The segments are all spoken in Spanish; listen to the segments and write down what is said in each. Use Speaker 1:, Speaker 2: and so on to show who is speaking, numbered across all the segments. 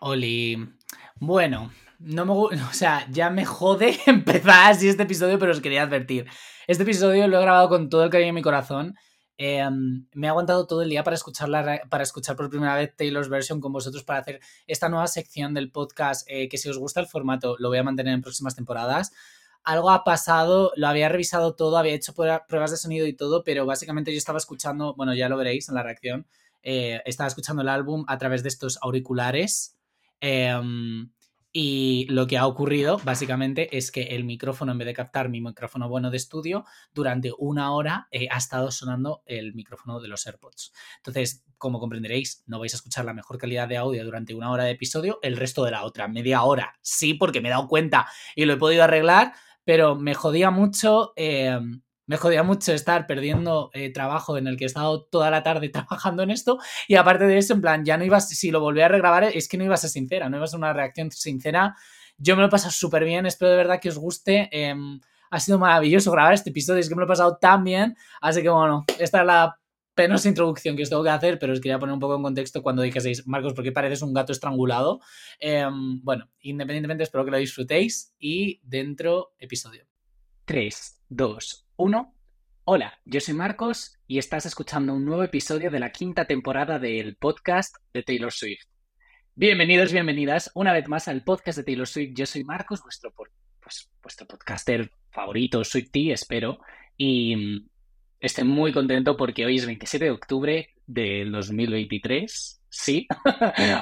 Speaker 1: Oli. Bueno, no me, o sea, ya me jode empezar así este episodio, pero os quería advertir. Este episodio lo he grabado con todo el cariño en mi corazón. Em, me he aguantado todo el día para, escucharla, para escuchar por primera vez Taylor's Version con vosotros para hacer esta nueva sección del podcast, eh, que si os gusta el formato lo voy a mantener en próximas temporadas. Algo ha pasado, lo había revisado todo, había hecho pruebas de sonido y todo, pero básicamente yo estaba escuchando, bueno, ya lo veréis en la reacción, eh, estaba escuchando el álbum a través de estos auriculares. Em, y lo que ha ocurrido, básicamente, es que el micrófono, en vez de captar mi micrófono bueno de estudio, durante una hora eh, ha estado sonando el micrófono de los AirPods. Entonces, como comprenderéis, no vais a escuchar la mejor calidad de audio durante una hora de episodio, el resto de la otra, media hora. Sí, porque me he dado cuenta y lo he podido arreglar, pero me jodía mucho. Em, me jodía mucho estar perdiendo eh, trabajo en el que he estado toda la tarde trabajando en esto y aparte de eso, en plan, ya no ibas, si lo volví a regrabar, es que no iba a ser sincera, no iba a una reacción sincera. Yo me lo he pasado súper bien, espero de verdad que os guste. Em, ha sido maravilloso grabar este episodio, es que me lo he pasado tan bien, así que bueno, esta es la penosa introducción que os tengo que hacer, pero os quería poner un poco en contexto cuando dijeseis, Marcos, ¿por qué pareces un gato estrangulado? Em, bueno, independientemente, espero que lo disfrutéis y dentro episodio. 3, 2, 1. Hola, yo soy Marcos y estás escuchando un nuevo episodio de la quinta temporada del podcast de Taylor Swift. Bienvenidos, bienvenidas una vez más al podcast de Taylor Swift. Yo soy Marcos, vuestro, pues, vuestro podcaster favorito, Swifty, espero. Y mm, estoy muy contento porque hoy es 27 de octubre del 2023 Sí,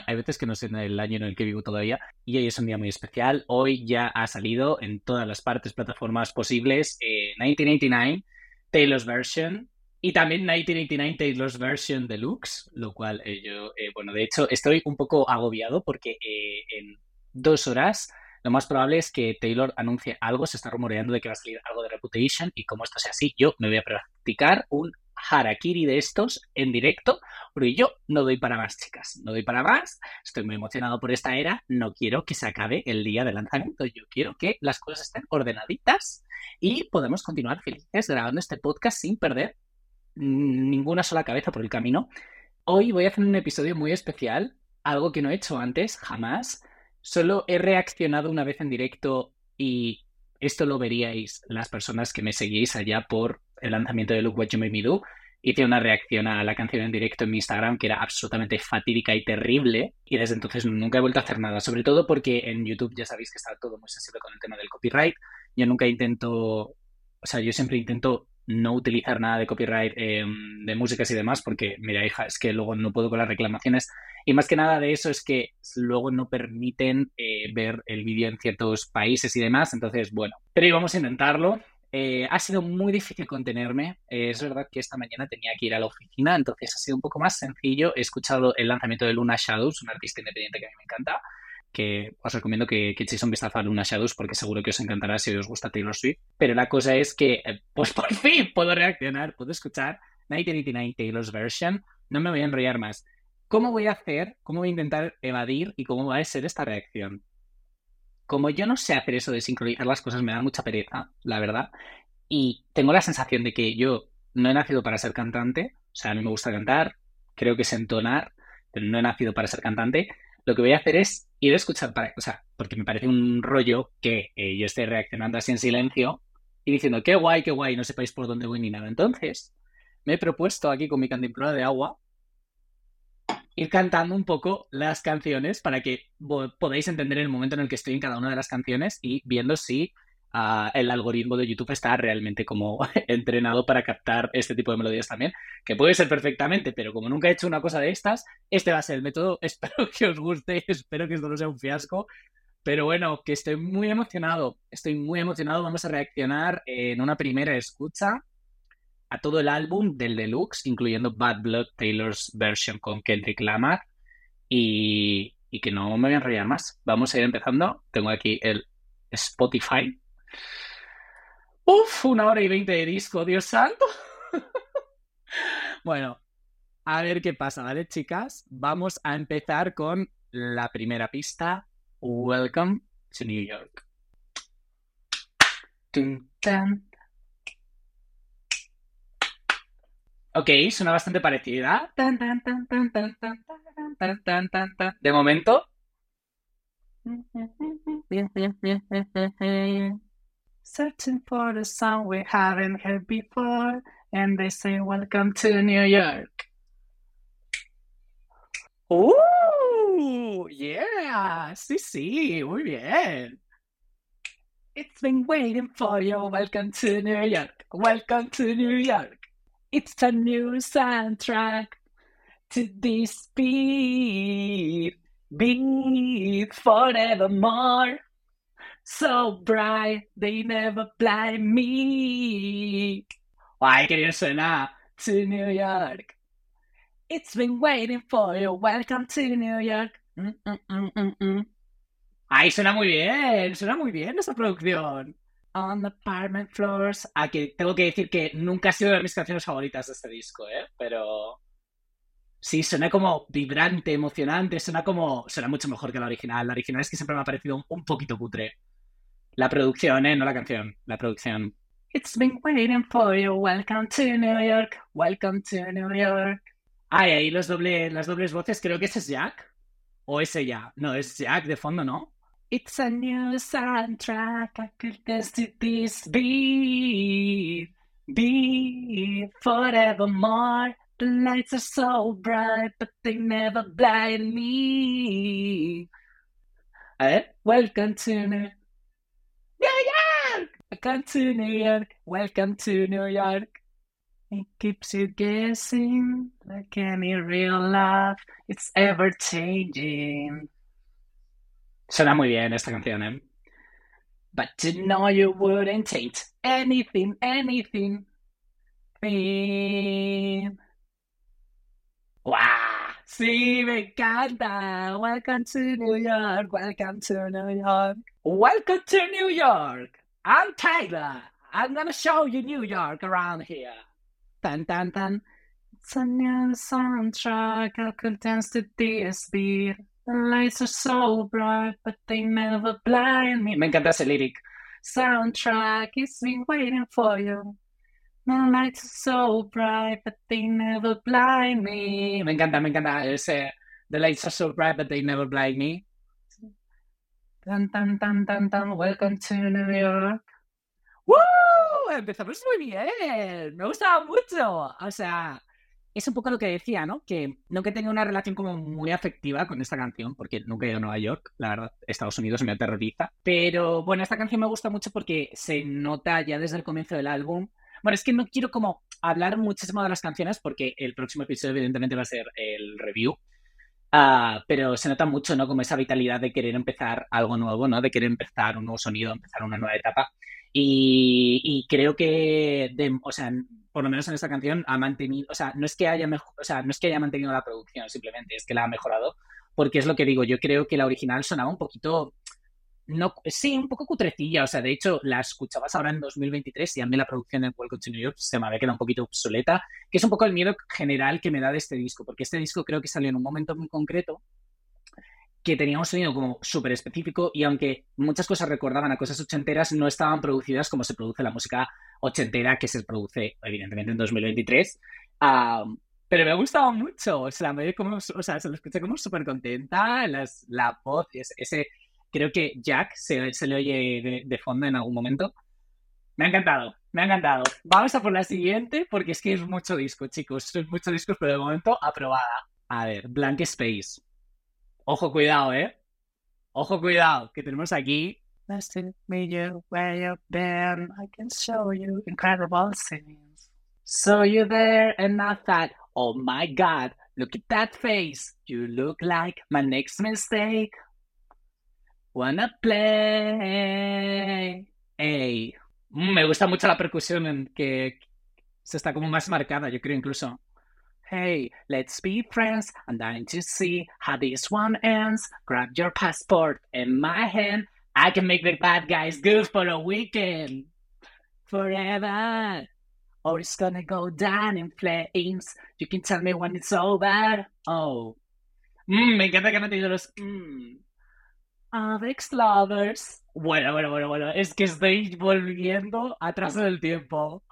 Speaker 1: hay veces que no sé el año en el que vivo todavía y hoy es un día muy especial. Hoy ya ha salido en todas las partes, plataformas posibles, 1989, eh, Taylor's Version y también 1989 Taylor's Version Deluxe, lo cual eh, yo, eh, bueno, de hecho estoy un poco agobiado porque en dos horas lo más probable es que Taylor anuncie algo, se está rumoreando de que va a salir algo de Reputation y como esto sea así, yo me voy a practicar un harakiri de estos en directo, porque yo no doy para más, chicas, no doy para más, estoy muy emocionado por esta era, no quiero que se acabe el día de lanzamiento, yo quiero que las cosas estén ordenaditas y podemos continuar felices grabando este podcast sin perder ninguna sola cabeza por el camino. Hoy voy a hacer un episodio muy especial, algo que no he hecho antes, jamás. Solo he reaccionado una vez en directo y esto lo veríais las personas que me seguís allá por el lanzamiento de Look What You Made Me Do, hice una reacción a la canción en directo en mi Instagram que era absolutamente fatídica y terrible y desde entonces nunca he vuelto a hacer nada, sobre todo porque en YouTube ya sabéis que está todo muy sensible con el tema del copyright. Yo nunca intento, o sea, yo siempre intento no utilizar nada de copyright em, de músicas y demás porque, mira, hija, es que luego no puedo con las reclamaciones y más que nada de eso es que luego no permiten eh, ver el vídeo en ciertos países y demás, entonces, bueno, pero íbamos a intentarlo. Eh, ha sido muy difícil contenerme. Eh, es verdad que esta mañana tenía que ir a la oficina, entonces ha sido un poco más sencillo. He escuchado el lanzamiento de Luna Shadows, un artista independiente que a mí me encanta, que os recomiendo que, que echéis un vistazo a Luna Shadows porque seguro que os encantará si os gusta Taylor Swift. Pero la cosa es que, eh, pues por fin puedo reaccionar, puedo escuchar 1989 Taylor's Version. No me voy a enrollar más. ¿Cómo voy a hacer? ¿Cómo voy a intentar evadir y cómo va a ser esta reacción? Como yo no sé hacer eso de sincronizar las cosas, me da mucha pereza, la verdad. Y tengo la sensación de que yo no he nacido para ser cantante. O sea, a mí me gusta cantar, creo que es entonar, pero no he nacido para ser cantante. Lo que voy a hacer es ir a escuchar para, o sea, porque me parece un rollo que eh, yo esté reaccionando así en silencio y diciendo, qué guay, qué guay, no sepáis por dónde voy ni nada. Entonces, me he propuesto aquí con mi cantimplora de agua ir cantando un poco las canciones para que podáis entender el momento en el que estoy en cada una de las canciones y viendo si ah, el algoritmo de YouTube está realmente como entrenado para captar este tipo de melodías también, que puede ser perfectamente, pero como nunca he hecho una cosa de estas, este va a ser el método. Espero que os guste, espero que esto no sea un fiasco. Pero bueno, que estoy muy emocionado, estoy muy emocionado. Vamos a reaccionar en una primera escucha a todo el álbum del deluxe, incluyendo Bad Blood Taylor's version con Kendrick Lamar. Y, que no me voy a enrollar más. Vamos a ir empezando. Tengo aquí el Spotify. Uf, una hora y veinte de disco, Dios santo. bueno, a ver qué pasa, ¿vale, chicas? Vamos a empezar con la primera pista. Welcome to New York. Ok, suena bastante parecida. De momento. Searching for the song we haven't heard before, and they say, Welcome to New York. ¡Uh! ¡Yeah! Sí, sí, muy bien. It's been waiting for you. Welcome to New York. Welcome to New York. It's a new soundtrack to this beat. Beat forevermore. So bright, they never blind me. Ay, que bien suena. To New York. It's been waiting for you. Welcome to New York. Mm, mm, mm, mm, mm. Ay, suena muy bien. Suena muy bien esa producción. On the apartment floors. Aquí tengo que decir que nunca ha sido de mis canciones favoritas de este disco, ¿eh? Pero. Sí, suena como vibrante, emocionante, suena como. Suena mucho mejor que la original. La original es que siempre me ha parecido un, poquito cutre. La producción, ¿eh? No la canción. La producción. It's been waiting for you. Welcome to New York. Welcome to New York. Ay, ahí los doble, las dobles voces. Creo que ese es Jack. O ese ya. No, es Jack de fondo, ¿no? It's a new soundtrack. I could dance to this beat. Beat forevermore. The lights are so bright, but they never blind me. A. Welcome to New York. Welcome to New York. Welcome to New York. It keeps you guessing like any real love. It's ever changing. Suena muy bien esta canción, ¿eh? But to know you wouldn't change anything, anything. Thing. ¡Wow! Sí, me encanta. Welcome to New York. Welcome to New York. Welcome to New York. I'm Tyler. I'm gonna show you New York around here. Tan tan tan. It's a new soundtrack. I could dance to this beat. The lights are so bright, but they never blind me. Me encanta ese lyric. Soundtrack is been waiting for you. The lights are so bright, but they never blind me. Me encanta, me encanta ese. The lights are so bright, but they never blind me. Tan tan tan tan tan. Welcome to New York. ¡Woo! Empezamos muy bien. Me gustaba mucho. O sea, es un poco lo que decía, ¿no? Que nunca he tenido una relación como muy afectiva con esta canción, porque nunca he ido a Nueva York. La verdad, Estados Unidos me aterroriza. Pero bueno, esta canción me gusta mucho porque se nota ya desde el comienzo del álbum. Bueno, es que no quiero como hablar muchísimo de las canciones porque el próximo episodio evidentemente va a ser el review. Ah, pero se nota mucho, ¿no? Como esa vitalidad de querer empezar algo nuevo, ¿no? De querer empezar un nuevo sonido, empezar una nueva etapa. Y, creo que, de- o sea, por lo menos en esta canción ha mantenido, o sea, no es que haya mejo- o sea, no es que haya mantenido la producción, simplemente es que la ha mejorado, porque es lo que digo, yo creo que la original sonaba un poquito, no, sí, un poco cutrecilla, o sea, de hecho, la escuchabas ahora en 2023 y a mí la producción en Welcome to New se me había quedado un poquito obsoleta, que es un poco el miedo general que me da de este disco, porque este disco creo que salió en un momento muy concreto que tenía un sonido como súper específico y aunque muchas cosas recordaban a cosas ochenteras, no estaban producidas como se produce la música ochentera que se produce evidentemente en 2023. Ah, pero me ha gustado mucho, o sea, me como, o sea, se lo escuché como súper contenta, las- la voz, ese- creo que Jack se, se le oye de, de fondo en algún momento. Me ha encantado, me ha encantado. Vamos a por la siguiente porque es que es mucho disco, chicos, es mucho disco, pero de momento aprobada. A ver, Blank Space. Ojo, cuidado, ¿eh? Ojo, cuidado, que tenemos aquí. So you there and I thought, oh my god, look at that face. You look like my next mistake. Wanna play. Ey. Mm, Me gusta mucho la percusión en que se está como más marcada, yo creo incluso. Hey, let's be friends. I'm dying to see how this one ends. Grab your passport in my hand. I can make the bad guys good for a weekend. Forever. Or it's gonna go down in flames. You can tell me when it's over. Oh. Mm, me encanta que han metido los. Mm. Avex Lovers. Bueno, bueno, bueno, bueno. Es que estoy volviendo atrás del tiempo.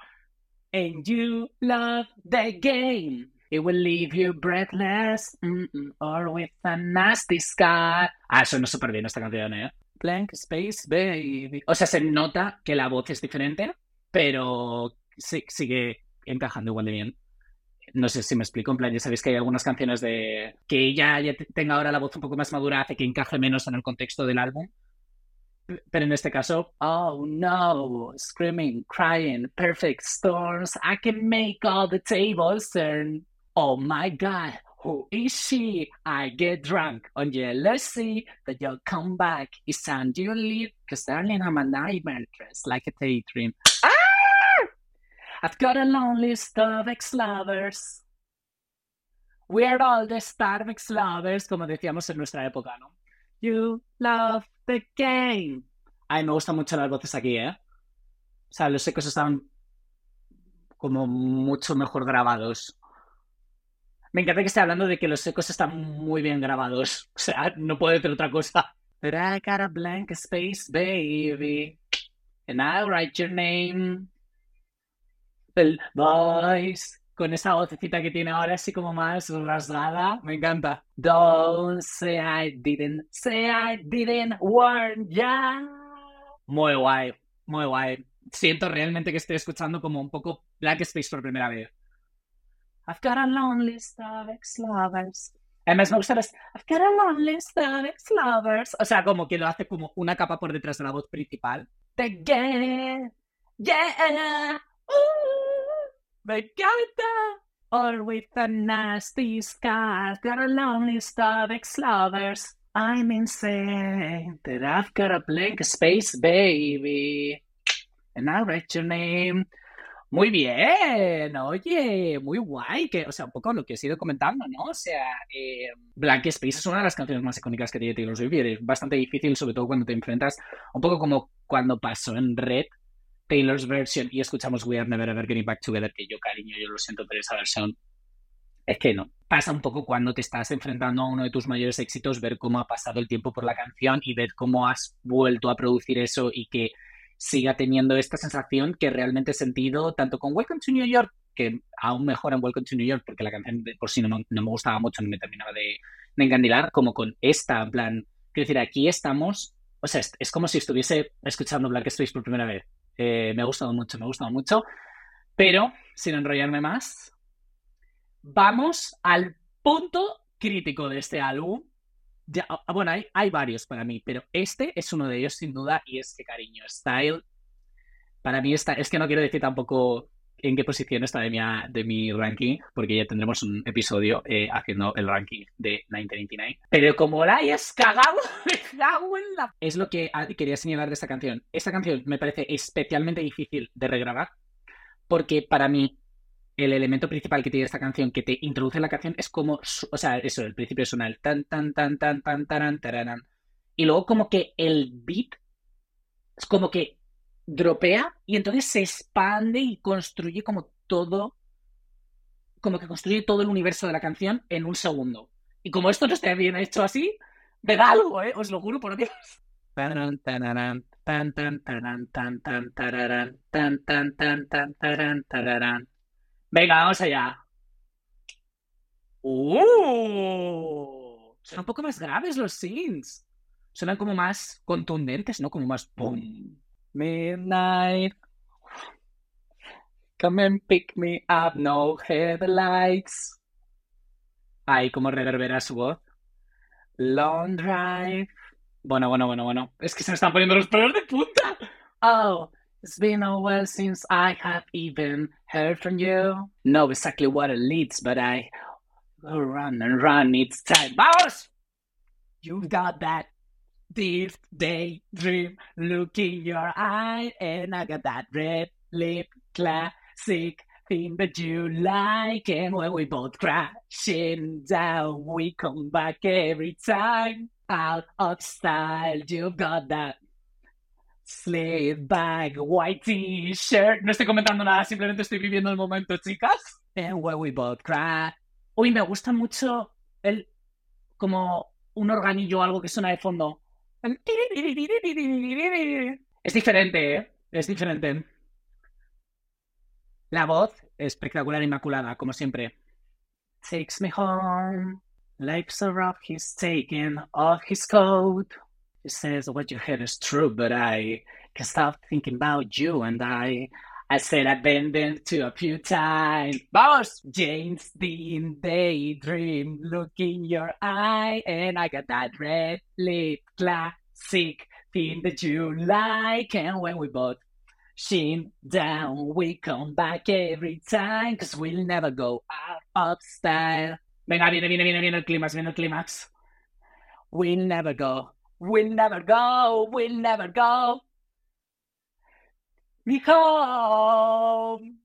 Speaker 1: And you love the game. It will leave you breathless mm -mm, or with a nasty scar. Ah, suena súper bien esta canción, ¿eh? Blank Space Baby. O sea, se nota que la voz es diferente, pero sí, sigue encajando igual de bien. No sé si me explico, en plan, ya sabéis que hay algunas canciones de que ella ya tenga ahora la voz un poco más madura, hace que encaje menos en el contexto del álbum. Pero en este caso, oh no, screaming, crying, perfect storms, I can make all the tables turn. Oh my god, who is she? I get drunk on jealousy that you'll come back. It's time you leave, cause darling, I'm a nightmare dressed like a daydream. Ah! I've got a long list of ex-lovers. We're all the star of ex-lovers, como decíamos en nuestra época, ¿no? You love the game. Ay, me gustan mucho las voces aquí, ¿eh? O sea, los ecos están como mucho mejor grabados. Me encanta que esté hablando de que los ecos están muy bien grabados. O sea, no puedo decir otra cosa. But I got a blank space, baby. And I'll write your name. El voice. Con esa vocecita que tiene ahora así como más rasgada. Me encanta. Don't say I didn't. Say I didn't warn ya. Muy guay. Muy guay. Siento realmente que estoy escuchando como un poco Black Space por primera vez. I've got a long list of ex-lovers. Además me gusta las... I've got a long list of ex-lovers. O sea, como que lo hace como una capa por detrás de la voz principal. The game. Yeah. Ooh, me encanta. Or with a nasty scar. Got a long list of ex-lovers. I'm insane. That I've got a blank space, baby. And I'll write your name. Muy bien, oye, muy guay, que, o sea, un poco lo que he ido comentando, ¿no? O sea, eh, Blank Space es una de las canciones más icónicas que tiene Taylor Swift y es bastante difícil, sobre todo cuando te enfrentas, un poco como cuando pasó en Red, Taylor's version y escuchamos We Are Never Ever Getting Back Together, que yo, cariño, yo lo siento, pero esa versión es que no. Pasa un poco cuando te estás enfrentando a uno de tus mayores éxitos, ver cómo ha pasado el tiempo por la canción y ver cómo has vuelto a producir eso y que siga teniendo esta sensación que realmente he sentido tanto con Welcome to New York, que aún mejor en Welcome to New York, porque la canción de por sí no, no me gustaba mucho, no me terminaba de, de, encandilar, como con esta, en plan, quiero decir, aquí estamos, o sea, es, como si estuviese escuchando Black Space por primera vez. Eh, me ha gustado mucho, me ha gustado mucho, pero sin enrollarme más, vamos al punto crítico de este álbum, ya, bueno, hay, varios para mí, pero este es uno de ellos sin duda y es que cariño, Style, para mí está, es que no quiero decir tampoco en qué posición está de mi, de mi ranking, porque ya tendremos un episodio eh, haciendo el ranking de 1999. Pero como la hayas cagado, me en la... Es lo que quería señalar de esta canción. Esta canción me parece especialmente difícil de regrabar, porque para mí el elemento principal que tiene esta canción, que te introduce en la canción, es como, o sea, eso, el principio suena el tan, tan, tan, tan, tan, tan, tan, y luego como que el beat es como que dropea y entonces se expande y construye como todo, como que construye todo el universo de la canción en un segundo. Y como esto no está bien hecho así, me da algo, ¿eh? Os lo juro por Dios. Tan, tan, tan, tan, tan, tan, tan, tan, tan, tan, tan, tan, Venga, vamos allá. ¡Uh! Son un poco más graves los scenes. Suenan como más contundentes, ¿no? Como más boom. Midnight. Come and pick me up, no headlights. Ahí como reverbera su voz. Long drive. Bueno, bueno, bueno, bueno. Es que se me están poniendo los pelos de punta. Oh, It's been a while since I have even heard from you. Know exactly what it leads, but I go run and run. It's time. Vamos! You've got that deep daydream look in your eye, and I got that red lip classic thing that you like. And when we both crashing down, we come back every time. Out of style, you've got that Slave bag, white t-shirt. No estoy comentando nada, simplemente estoy viviendo el momento, chicas. And where we both cry. Uy, me gusta mucho el como un organillo o algo que suena de fondo. Es diferente, ¿eh? Es diferente. La voz espectacular, inmaculada, como siempre. takes me home. Life's so rough, he's taking off his coat. Says, What you heard is true, but I can't stop thinking about you and I. I said I've been there to a few times. Boss, James Dean daydream, look in your eye, and I got that red lip classic thing that you like. And when we both shin down, we come back every time, cause we'll never go out of style. Venga, viene, viene, viene, viene el clímax, viene el clímax. We'll never go, we'll never go, we'll never go. Me home.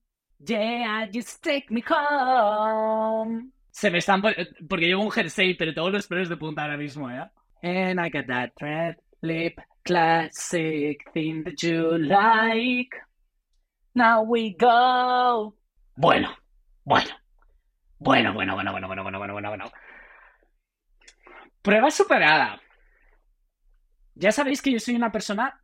Speaker 1: Yeah, just take me home. Se me están porque llevo un jersey, pero todos los pelos de punta ahora mismo, ¿eh? And I got that red lip classic thing that you like. Now we go. Bueno. Bueno, bueno, bueno, bueno, bueno, bueno, bueno, bueno, bueno. Prueba superada. Ya sabéis que yo soy una persona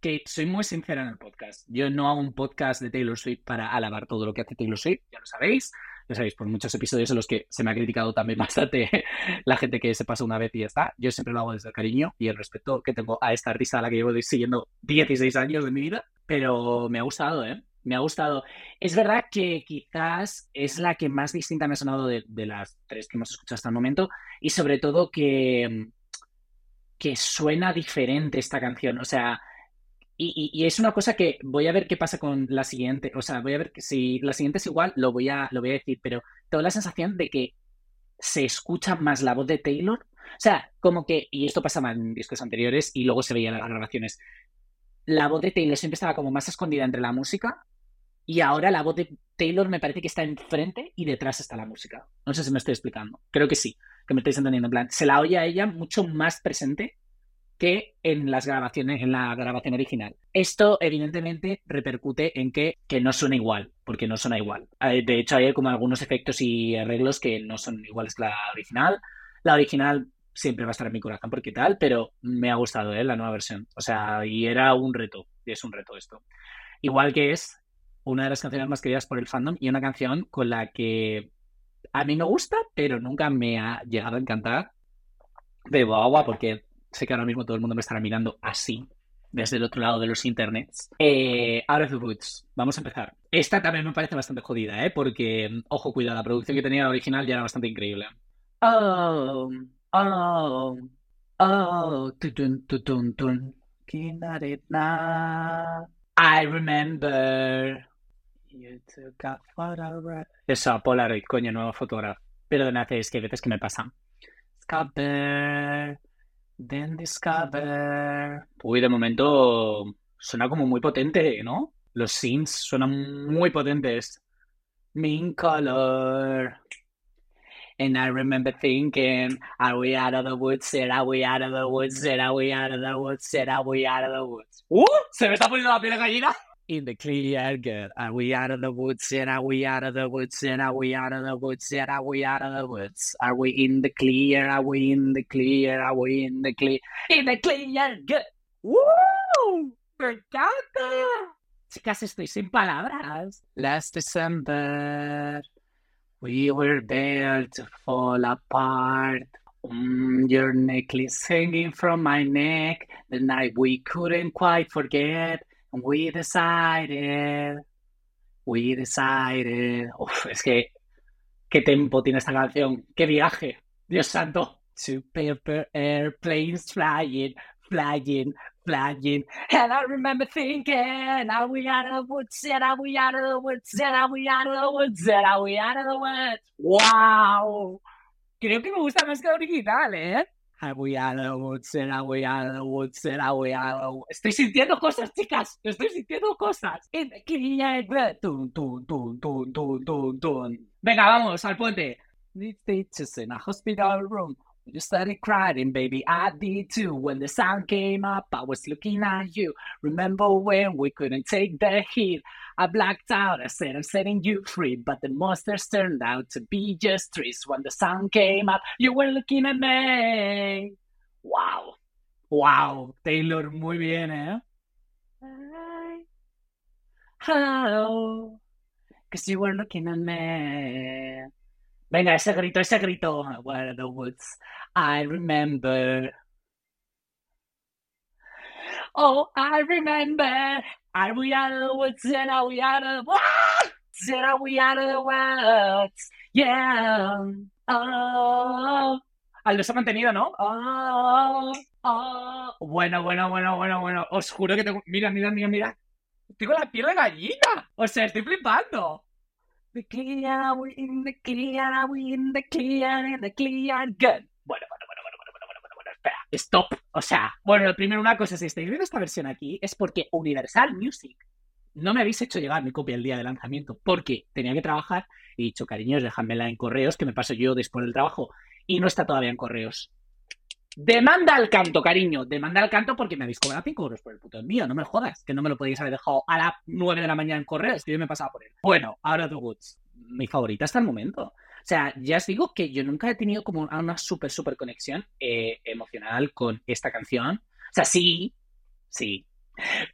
Speaker 1: que soy muy sincera en el podcast. Yo no hago un podcast de Taylor Swift para alabar todo lo que hace Taylor Swift, ya lo sabéis. Ya sabéis, por muchos episodios en los que se me ha criticado también bastante la gente que se pasa una vez y ya está. Yo siempre lo hago desde el cariño y el respeto que tengo a esta risa a la que llevo siguiendo 16 años de mi vida. Pero me ha gustado, ¿eh? Me ha gustado. Es verdad que quizás es la que más distinta me ha sonado de, de las tres que hemos escuchado hasta el momento y sobre todo que, que suena diferente esta canción. O sea, y, es una cosa que voy a ver qué pasa con la siguiente. O sea, voy a ver si la siguiente es igual, lo voy a, lo voy a decir, pero tengo la sensación de que se escucha más la voz de Taylor. O sea, como que, y esto pasaba en discos anteriores y luego se veía en las grabaciones, la voz de Taylor siempre estaba como más escondida entre la música y ahora la voz de Taylor me parece que está enfrente y detrás está la música. No sé si me estoy explicando. Creo que sí, que me estáis entendiendo. En plan, se la oye a ella mucho más presente que en las grabaciones, en la grabación original. Esto, evidentemente, repercute en que, que no suena igual, porque no suena igual. De hecho, hay como algunos efectos y arreglos que no son iguales que la original. La original siempre va a estar en mi corazón porque tal, pero me ha gustado ¿eh? la nueva versión. O sea, y era un reto, y es un reto esto. Igual que es una de las canciones más queridas por el fandom y una canción con la que a mí me gusta, pero nunca me ha llegado a encantar. Bebo agua porque sé que ahora mismo todo el mundo me estará mirando así, desde el otro lado de los internets. Eh, Out of the Woods, vamos a empezar. Esta también me parece bastante jodida, ¿eh? Porque, ojo, cuidado, la producción que tenía la original ya era bastante increíble. Oh, oh, oh, tutun, tutun, tun. I remember. You took a photograph. Eso, Polaroid, coño, nuevo fotógrafo. Perdona, es que hay veces que me pasa. Scupper. Then discover. Uy, de momento suena como muy potente, ¿no? Los synths suenan muy potentes. Mean color. And I remember thinking, are we out of the woods? Are we out of the woods? Are we out of the woods? Are we out of the woods? ¡Uh! Se me está poniendo la piel de gallina in the clear, good. Are we out of the woods yet? Are we out of the woods yet? Are we out of the woods yet? Are we out of the woods? Are we in the clear? Are we in the clear? Are we in the clear? In the clear, good. ¡Woo! ¡Me encanta! Chicas, estoy sin palabras. Last December, we were there to fall apart. Mm, your necklace hanging from my neck, the night we couldn't quite forget. We decided. We decided. Uf, es que. ¿Qué tempo tiene esta canción? ¡Qué viaje! Dios santo. Two paper airplanes flying, flying, flying. And I remember thinking, are we out of the woods? And are we out of the woods? And are we out of the woods? And are we out of the woods? ¡Wow! Creo que me gusta más que la original, ¿eh? Estoy sintiendo cosas, chicas. Estoy sintiendo cosas. Venga, vamos al puente. These teachers in a hospital room. You started crying, baby. I did too. When the sun came up, I was looking at you. Remember when we couldn't take the heat? I blacked out. I said, I'm setting you free. But the monsters turned out to be just trees. When the sun came up, you were looking at me. Wow. Wow. Taylor, muy bien, eh? Hi. Hello. Because you were looking at me. Venga, ese grito, ese grito. Where the woods, I remember. Oh, I remember. Are we out of the woods and are we out of the woods? And are we out of the woods? Yeah. Oh. Aldo se ha mantenido, ¿no? Oh, oh. Bueno, bueno, bueno, bueno, bueno. Os juro que tengo. Mira, mira, mira, mira. Tengo la piel de gallina. O sea, estoy flipando. The clear, we in the clear, we in the clear, in the clear, good. Stop. O sea, bueno, primero una cosa, si estáis viendo esta versión aquí, es porque Universal Music no me habéis hecho llegar mi copia el día de lanzamiento, porque tenía que trabajar y he dicho, cariños, déjamela en correos, que me paso yo después del trabajo, y no está todavía en correos. Demanda al canto, cariño. Demanda al canto porque me habéis cobrado 5 euros por el puto envío. No me jodas. Que no me lo podéis haber dejado a las 9 de la mañana en correos. Que yo me pasaba por él. Bueno, ahora The Woods. Mi favorita hasta el momento. O sea, ya os digo que yo nunca he tenido como una súper, súper conexión eh, emocional con esta canción. O sea, sí, sí,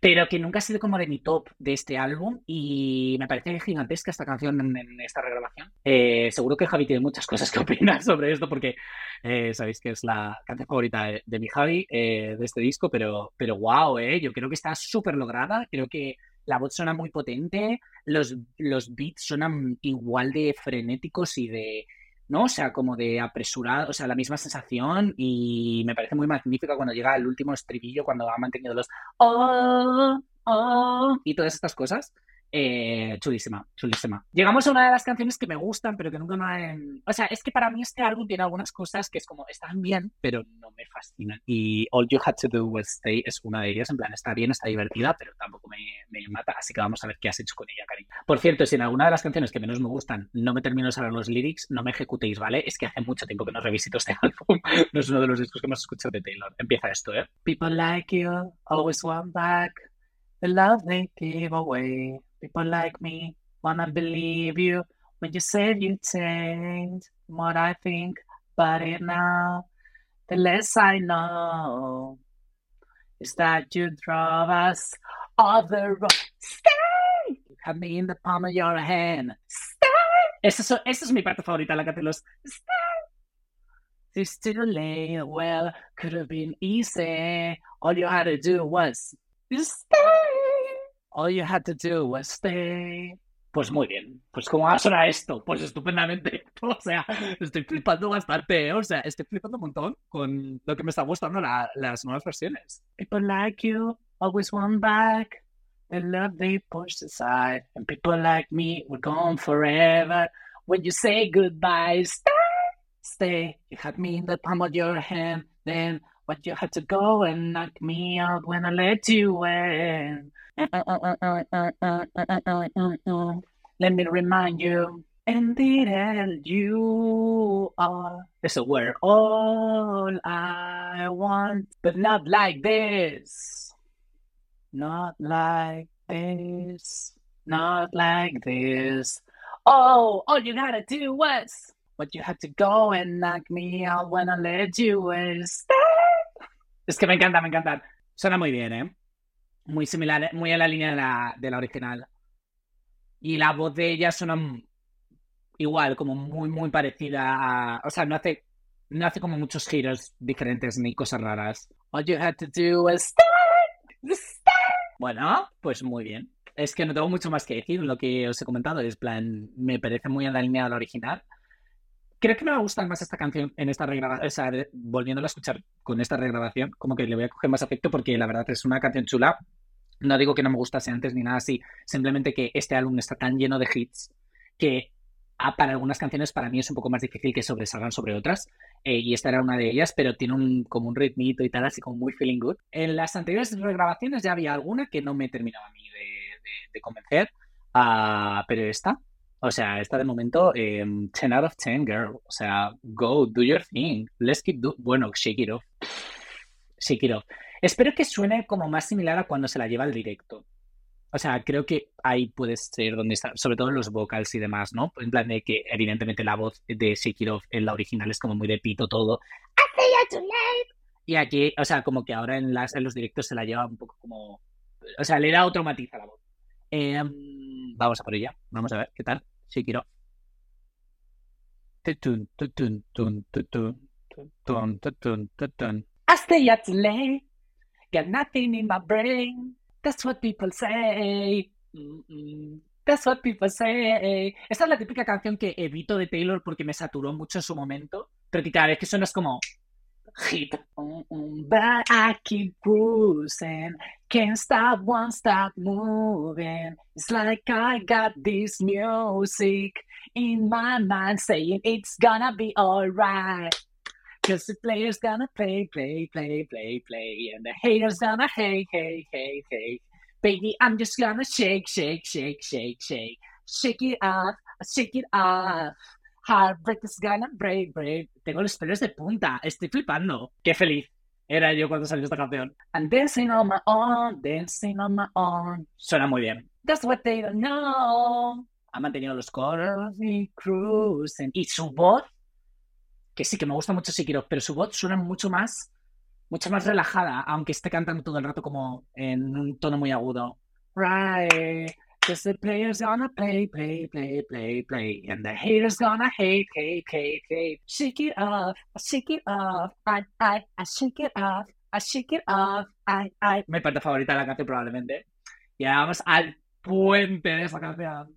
Speaker 1: pero que nunca ha sido como de mi top de este álbum y me parece gigantesca esta canción en, esta regrabación. Eh, seguro que Javi tiene muchas cosas que opinar sobre esto porque eh, sabéis que es la canción favorita de, mi Javi eh, de este disco, pero, pero wow, yo creo que está súper lograda, creo que la voz suena muy potente, los, los beats suenan igual de frenéticos y de ¿no? O sea, como de apresurado, o sea, la misma sensación y me parece muy magnífica cuando llega el último estribillo, cuando ha mantenido los oh, oh, y todas estas cosas. Eh, chulísima, chulísima. Llegamos a una de las canciones que me gustan, pero que nunca me han... O sea, es que para mí este álbum tiene algunas cosas que es como, están bien, pero no me fascinan. Y All You Had to Do Was Stay es una de ellas, en plan, está bien, está divertida, pero tampoco me, me mata, así que vamos a ver qué has hecho con ella, cariño. Por cierto, si en alguna de las canciones que menos me gustan no me termino de saber los lyrics, no me ejecutéis, ¿vale? Es que hace mucho tiempo que no revisito este álbum. no es uno de los discos que más escucho de Taylor. Empieza esto, ¿eh? People like you always want back the love they give away. People like me wanna believe you when you said you changed what I think about it now. The less I know is that you drove us all the road. Stay! You have me in the palm of your hand. Stay! Esa es, es mi parte favorita, la que te los. Stay! It's too late. Well, could have been easy. All you had to do was stay. All you had to do was stay. Pues muy bien. Pues ¿cómo va a sonar esto? Pues estupendamente. O sea, estoy flipando bastante. ¿eh? O sea, estoy flipando un montón con lo que me está gustando la, las nuevas versiones. People like you always want back. The love they pushed aside. And people like me were gone forever. When you say goodbye, stay, stay. You had me in the palm of your hand. Then what you had to go and knock me out when I let you in. Let me remind you. And did you are. Eso, were all I want, but not like this. Not like this. Not like this. Oh, all you gotta do was what you had to go and knock me out when I let you in. Es que me encanta, me encanta. Suena muy bien, ¿eh? muy similar, muy en la línea de la, de la original. Y la voz de ella suena igual, como muy, muy parecida a. O sea, no hace, no hace como muchos giros diferentes ni cosas raras. All you had to do was start, Bueno, pues muy bien. Es que no tengo mucho más que decir. Lo que os he comentado es plan, me parece muy en la línea de la original. Creo que me va a gustar más esta canción en esta regrabación, o sea, volviéndola a escuchar con esta regrabación, como que le voy a coger más afecto porque la verdad es una canción chula. No digo que no me gustase antes ni nada así, simplemente que este álbum está tan lleno de hits que ah, para algunas canciones para mí es un poco más difícil que sobresalgan sobre otras. Eh, y esta era una de ellas, pero tiene un, como un ritmito y tal, así como muy feeling good. En las anteriores regrabaciones ya había alguna que no me terminaba a mí de, convencer, uh, pero esta o sea, esta de momento, 10 em, out of 10, girl. O sea, go, do your thing. Let's keep do... Bueno, shake it off. Shake it off. Espero que suene como más similar a cuando se la lleva al directo. O sea, creo que ahí puede ser donde está, sobre todo en los vocals y demás, ¿no? En plan de que evidentemente la voz de Shake It Off en la original es como muy de pito todo. Y aquí, o sea, como que ahora en los directos se la lleva un poco como... O sea, le da otro matiz a la voz. Em, vamos a por ella. Vamos a ver qué tal. Tutun, tutun, tutun. I stay up too late, got nothing in my brain. That's what people say. Mm-mm. That's what people say. Esta es la típica canción que evito de Taylor porque me saturó mucho en su momento, pero que cada vez que suena es como hit. Um, um but I keep cruising, can't stop, won't stop moving. It's like I got this music in my mind saying it's gonna be alright. Cause the player's gonna play, play, play, play, play, and the haters gonna hate, hate, hate, hate. Baby, I'm just gonna shake, shake, shake, shake, shake. Shake it off, shake it off. Heartbreak is gonna break, break. Tengo los pelos de punta, estoy flipando. Qué feliz era yo cuando salió esta canción. I'm dancing on my own, dancing on my own. Suena muy bien. That's what they don't know. Ha mantenido los coros y cruising. Y su voz, que sí que me gusta mucho Sikiro, pero su voz suena mucho más, mucho más relajada, aunque esté cantando todo el rato como en un tono muy agudo. Right. Cause the players gonna play, play, play, play, play, and the haters gonna hate, hate, hate, hate. Shake it off, shake it off, I, I, I shake it off, I shake it off, I, I. Mi parte favorita de la canción probablemente. Y vamos al puente de esa canción.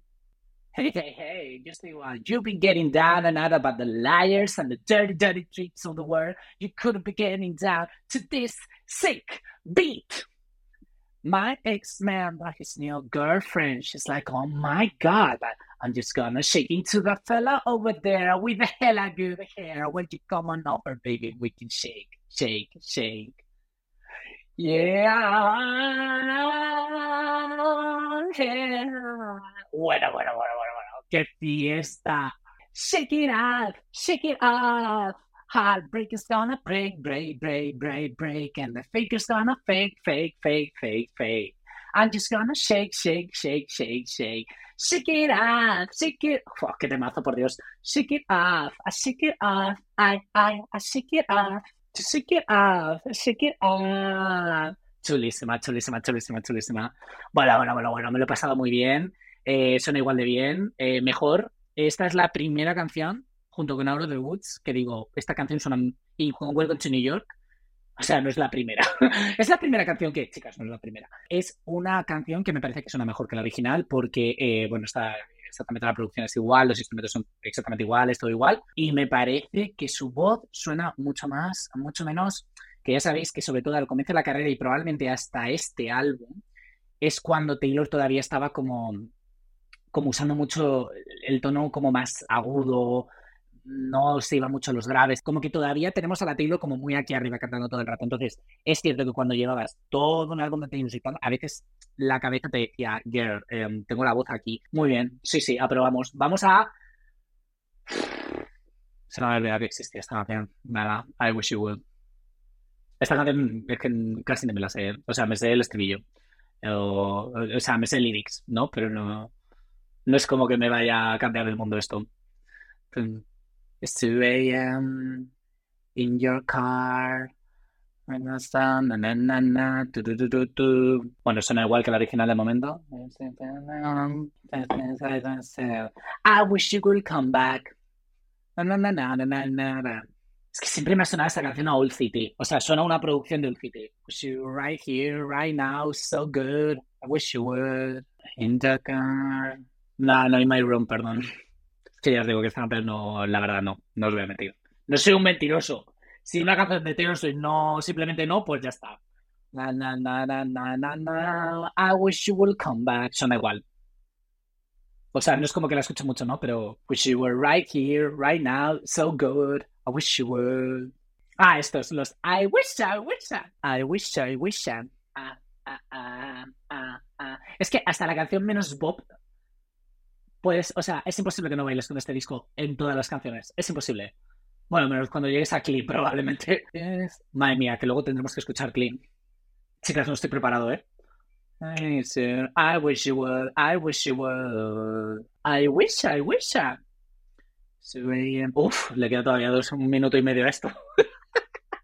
Speaker 1: Hey, hey, hey, just think while you've been getting down and out about the liars and the dirty, dirty tricks of the world, you couldn't be getting down to this sick beat. My ex man got his new girlfriend. She's like, oh my god, I'm just gonna shake into the fella over there with the hella good hair. When you come on over, baby, we can shake, shake, shake. Yeah. Bueno, bueno, bueno, bueno, bueno. ¡Qué fiesta! Shake it off, shake it off. Heartbreak is gonna break, break, break, break, break. And the faker's gonna fake, fake, fake, fake, fake. I'm just gonna shake, shake, shake, shake, shake. Shake it off, shake it. Oh, qué temazo, por Dios. Shake it off, I shake it off. I, I, I shake it off. To shake it off, shake it off. Chulísima, chulísima, chulísima, chulísima. Bueno, bueno, bueno, bueno, me lo he pasado muy bien. Eh, suena igual de bien. Eh, mejor. Esta es la primera canción, junto con Out of the Woods, que digo, esta canción suena. Y Welcome to New York. O sea, no es la primera. es la primera canción que, chicas, no es la primera. Es una canción que me parece que suena mejor que la original porque, eh, bueno, está exactamente la producción es igual, los instrumentos son exactamente iguales, todo igual. Y me parece que su voz suena mucho más, mucho menos, que ya sabéis que sobre todo al comienzo de la carrera y probablemente hasta este álbum, es cuando Taylor todavía estaba como, como usando mucho el tono como más agudo, no se iba mucho a los graves, como que todavía tenemos a la Taylor como muy aquí arriba cantando todo el rato. Entonces, es cierto que cuando llevabas todo un álbum de Taylor Swift, a veces la cabeza te decía, girl, eh, tengo la voz aquí. Muy bien, sí, sí, aprobamos. Vamos a... Se me olvidado que existía esta canción. Nada, I wish you would. Esta canción es que casi no me la sé. O sea, me sé el estribillo. O, o sea, me sé lyrics, ¿no? Pero no, no es como que me vaya a cambiar el mundo esto. It's 2 a.m. in your car. Bueno, suena igual que la original de momento. I wish you could come back. Es que siempre me ha sonado esta canción a Old City. O sea, suena una producción de Old City. Wish you right here, right now, so good. I wish you would. In the car. No, no, in my room, perdón. Ya os digo que esta canción no, la verdad no, no os voy a mentir. No soy un mentiroso. Si una canción de Taylor Swift no, simplemente no, pues ya está. Na, na, na, na, na, na, I wish you would come back. Suena igual. O sea, no es como que la escucho mucho, ¿no? Pero wish you were right here, right now, so good. I wish you would. Ah, estos, los I wish, I wish, I, I wish, I wish. I. Ah, ah, ah, ah, ah. Es que hasta la canción menos Bob pues, o sea, es imposible que no bailes con este disco en todas las canciones. Es imposible. Bueno, menos cuando llegues a Clean, probablemente. Madre mía, que luego tendremos que escuchar Clean. Chicas, no estoy preparado, ¿eh? I wish you would, I wish you would. I wish, I wish. Uf, le queda todavía dos, un minuto y medio a esto.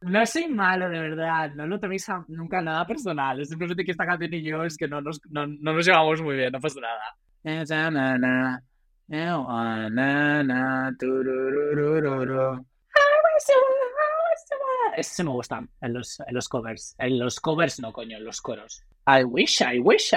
Speaker 1: No soy malo, de verdad. No lo toméis nunca nada personal. Es simplemente que esta canción y es que no nos, no, no nos llevamos muy bien, no pasa nada. Ese se me gusta en los, en los covers. En los covers no, coño, en los coros. I wish, I wish.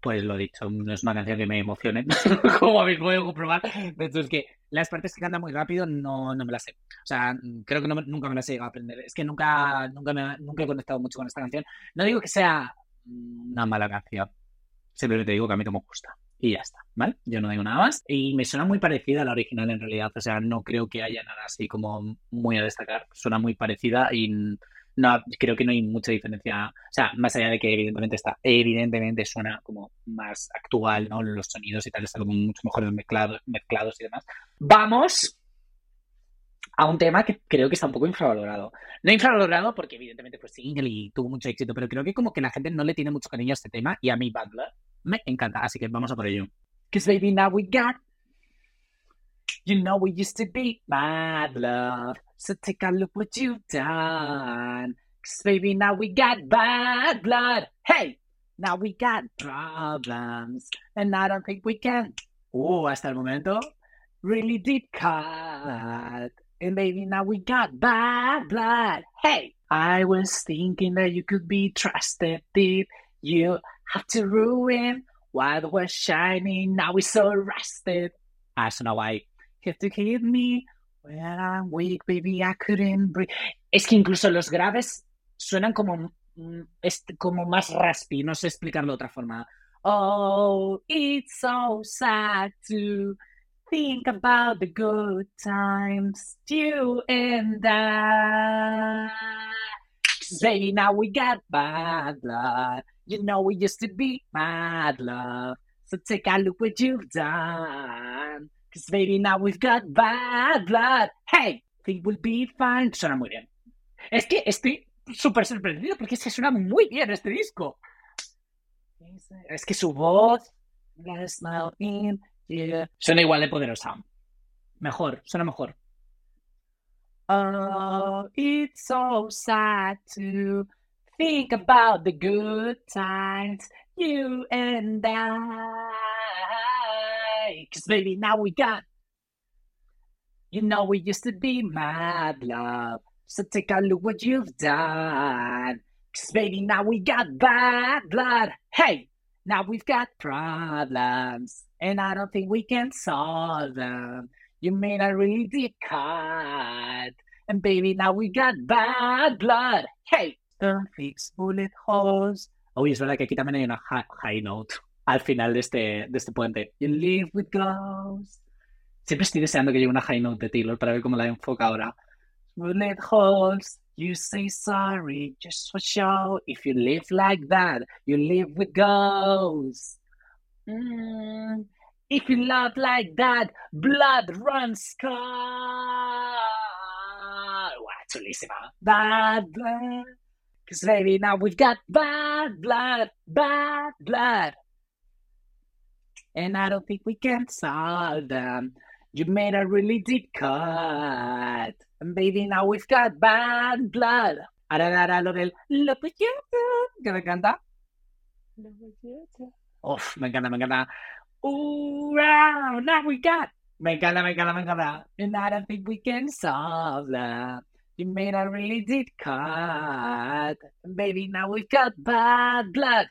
Speaker 1: Pues lo dicho, no es una canción que me emocione, como habéis podido comprobar. Hecho, es que las partes que canta muy rápido no, no me las sé. O sea, creo que nunca me las he llegado a aprender. Es que nunca, nunca, me, nunca he conectado mucho con esta canción. No digo que sea una mala canción. Simplemente digo que a mí no me gusta. Y ya está, ¿vale? Yo no digo nada más. Y me suena muy parecida a la original en realidad. O sea, no creo que haya nada así como muy a destacar. Suena muy parecida y no, creo que no hay mucha diferencia. O sea, más allá de que evidentemente está, evidentemente suena como más actual, ¿no? Los sonidos y tal están como mucho mejor mezclados, mezclados y demás. Vamos a un tema que creo que está un poco infravalorado. No infravalorado porque evidentemente fue single y tuvo mucho éxito, pero creo que como que la gente no le tiene mucho cariño a este tema y a mí Blood me encanta, así que vamos a por ello. Cause baby now we got You know we used to be bad love So take a look what you've done Cause baby now we got bad blood Hey! Now we got problems And I don't think we can Oh, hasta el momento Really deep cut And baby now we got bad blood Hey! I was thinking that you could be trusted deep You have to ruin while we're shining. Now we're so rusted. I don't know why. You have to hit me when I'm weak, baby. I couldn't breathe. Es que incluso los graves suenan como, mm, como más raspy. No sé explicarlo de otra forma. Oh, it's so sad to think about the good times, you and I. baby, now we got bad blood. You know we used to be mad love. So take a look what you've done. Cause baby, now we've got bad blood. Hey, think we'll be fine. Suena muy bien. Es que estoy súper sorprendido porque se suena muy bien este disco. Es que su voz. Suena igual de poderosa. Mejor, suena mejor. Oh, it's so sad to think about the good times, you and I. Cause baby, now we got, you know, we used to be mad love. So take a look what you've done. Cause baby, now we got bad blood. Hey, now we've got problems. And I don't think we can solve them. You made a really deep cut. And baby, now we got bad blood. Hey, don't fix bullet holes. Uy, es verdad que aquí también hay una hi- high note al final de este, de este puente. You live with ghosts. Siempre estoy deseando que llegue una high note de Taylor para ver cómo la enfoca ahora. Bullet holes. You say sorry just for show. If you live like that, you live with ghosts. Mm, if you love like that, blood runs cold. Wow, chulísima. Bad blood. Cause baby, now we've got bad blood, bad blood. And I don't think we can solve them. You made a really deep cut. And baby, now we've got bad blood. Ahora ahora lo del Look what you do, que me encanta. Uf, me encanta, me encanta. Ooh, wow, now we got. Me encanta, me encanta, me encanta. And I don't think we can solve that. You made a really deep cut. Baby, now we've got bad blood.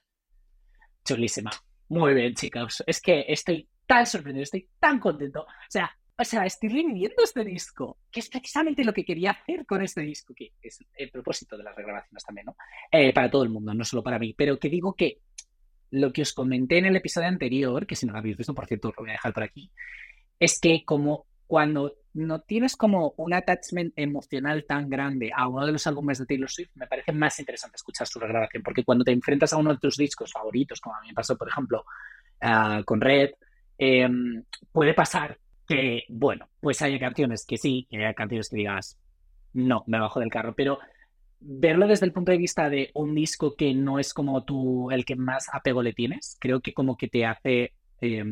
Speaker 1: Chulísima. Muy bien, chicos. Es que estoy tan sorprendido, estoy tan contento. O sea, o sea, estoy reviviendo este disco, que es precisamente lo que quería hacer con este disco, que es el propósito de las regrabaciones también, ¿no? Eh, para todo el mundo, no solo para mí. Pero que digo que lo que os comenté en el episodio anterior, que si no lo habéis visto, por cierto, lo voy a dejar por aquí, es que como cuando no tienes como un attachment emocional tan grande a uno de los álbumes de Taylor Swift, me parece más interesante escuchar su regrabación, porque cuando te enfrentas a uno de tus discos favoritos, como a mí me pasó, por ejemplo, uh, con Red, eh, puede pasar que, bueno, pues haya canciones que sí, que haya canciones que digas, no, me bajo del carro, pero verlo desde el punto de vista de un disco que no es como tú el que más apego le tienes, creo que como que te hace... Eh,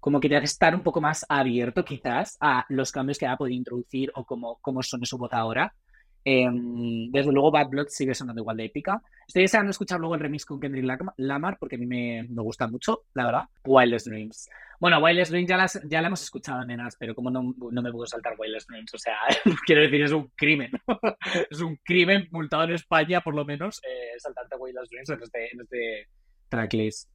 Speaker 1: como que te hace estar un poco más abierto quizás a los cambios que ha podido introducir o cómo, cómo son su voz ahora. Em, desde luego, Bad Blood sigue sonando igual de épica. Estoy deseando escuchar luego el remix con Kendrick Lamar porque a mí me, me gusta mucho, la verdad. Wildest Dreams. Bueno, Wildest Dreams ya, las, ya la hemos escuchado, nenas, pero como no, no me puedo saltar Wildest Dreams, o sea, quiero decir, es un crimen. es un crimen multado en España, por lo menos, eh, saltarte Wildest Dreams en este, en este tracklist.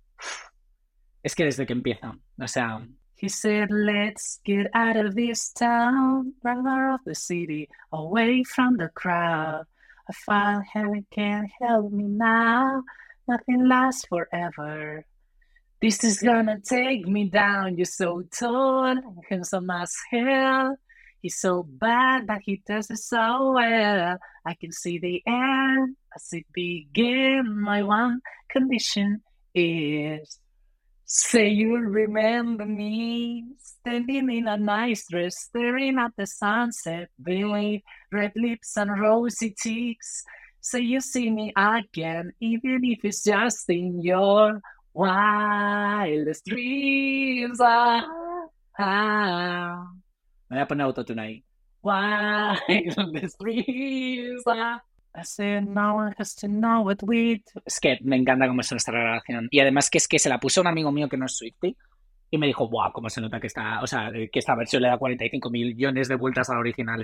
Speaker 1: Es que desde que empieza, o sea, He said, Let's get out of this town, rather of the city, away from the crowd. I find heaven can't help me now. Nothing lasts forever. This is gonna take me down. You're so tall, handsome as hell. He's so bad, but he does it so well. I can see the end as it begins. My one condition is Say you remember me standing in a nice dress, staring at the sunset, with red lips and rosy cheeks. Say you see me again, even if it's just in your wildest dreams. Ah, ah. Autotune Wildest dreams. Ah. Es que me encanta cómo suena esta grabación. Y además que es que se la puso un amigo mío que no es Swifty y me dijo, wow, cómo se nota que está, o sea, que esta versión le da 45 millones de vueltas a la original.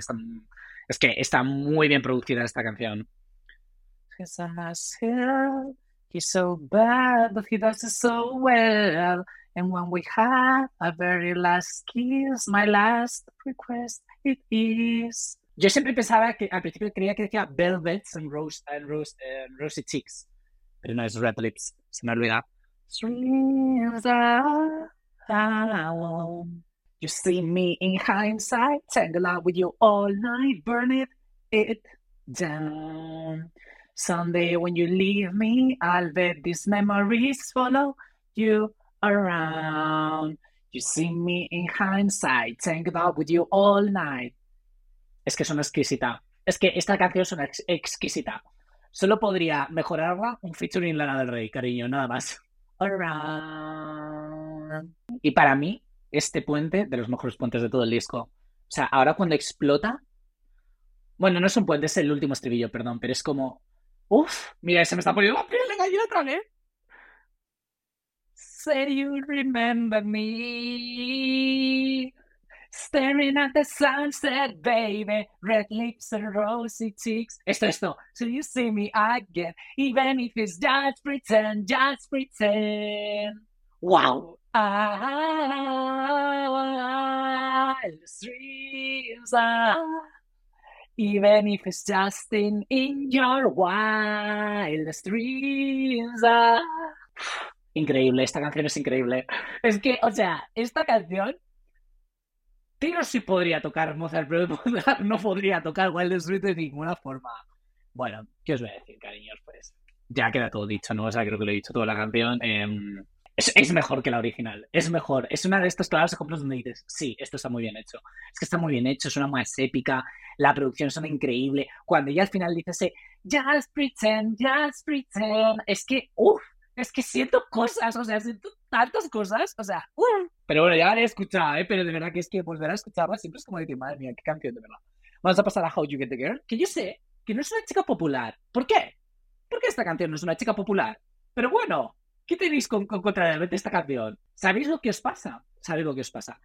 Speaker 1: es que está muy bien producida esta canción. He's so bad, but he does it so well. And when we have a very last kiss, my last request it is. Yo siempre pensaba que al principio creía que decía Velvets and, Rose, and, Rose, and Rosy Cheeks, pero no es Red Lips, se me olvida. You see me in hindsight, tangle out with you all night, burn it, it down. Someday when you leave me, I'll bet these memories follow you around. You see me in hindsight, tangle out with you all night, es que son exquisita. Es que esta canción es una exquisita. Solo podría mejorarla un featuring Lana del Rey, cariño, nada más. Y para mí, este puente, de los mejores puentes de todo el disco. O sea, ahora cuando explota. Bueno, no es un puente, es el último estribillo, perdón, pero es como. Uf, mira, se me está poniendo la piel de gallina otra vez. Say you remember me. Staring at the sunset, baby. Red lips and rosy cheeks. Esto, esto. So you see me again. Even if it's just pretend, just pretend. Wow. Ah, streams are. Even if it's just in, in your wild dreams. Ah. Increíble, esta canción es increíble. Es que, o sea, esta canción Tiro sí podría tocar Mozart, pero no podría tocar Wild Street de ninguna forma. Bueno, ¿qué os voy a decir, cariños? Pues ya queda todo dicho, ¿no? O sea, creo que lo he dicho toda la canción. Em, es, mejor que la original, es mejor. Es una de estos claros ejemplos donde dices, sí, esto está muy bien hecho. Es que está muy bien hecho, es una más épica, la producción suena increíble. Cuando ya al final dices, just pretend, just pretend, es que, uff, es que siento cosas, o sea, siento tantas cosas, o sea, Pero bueno, ya la he escuchado, ¿eh? Pero de verdad que es que volver a escucharla siempre es como decir, madre mía, qué canción de verdad. Vamos a pasar a How You Get the Girl, que yo sé que no es una chica popular. ¿Por qué? ¿Por qué esta canción no es una chica popular? Pero bueno, ¿qué tenéis con, con contra de esta canción? ¿Sabéis lo que os pasa? ¿Sabéis lo que os pasa?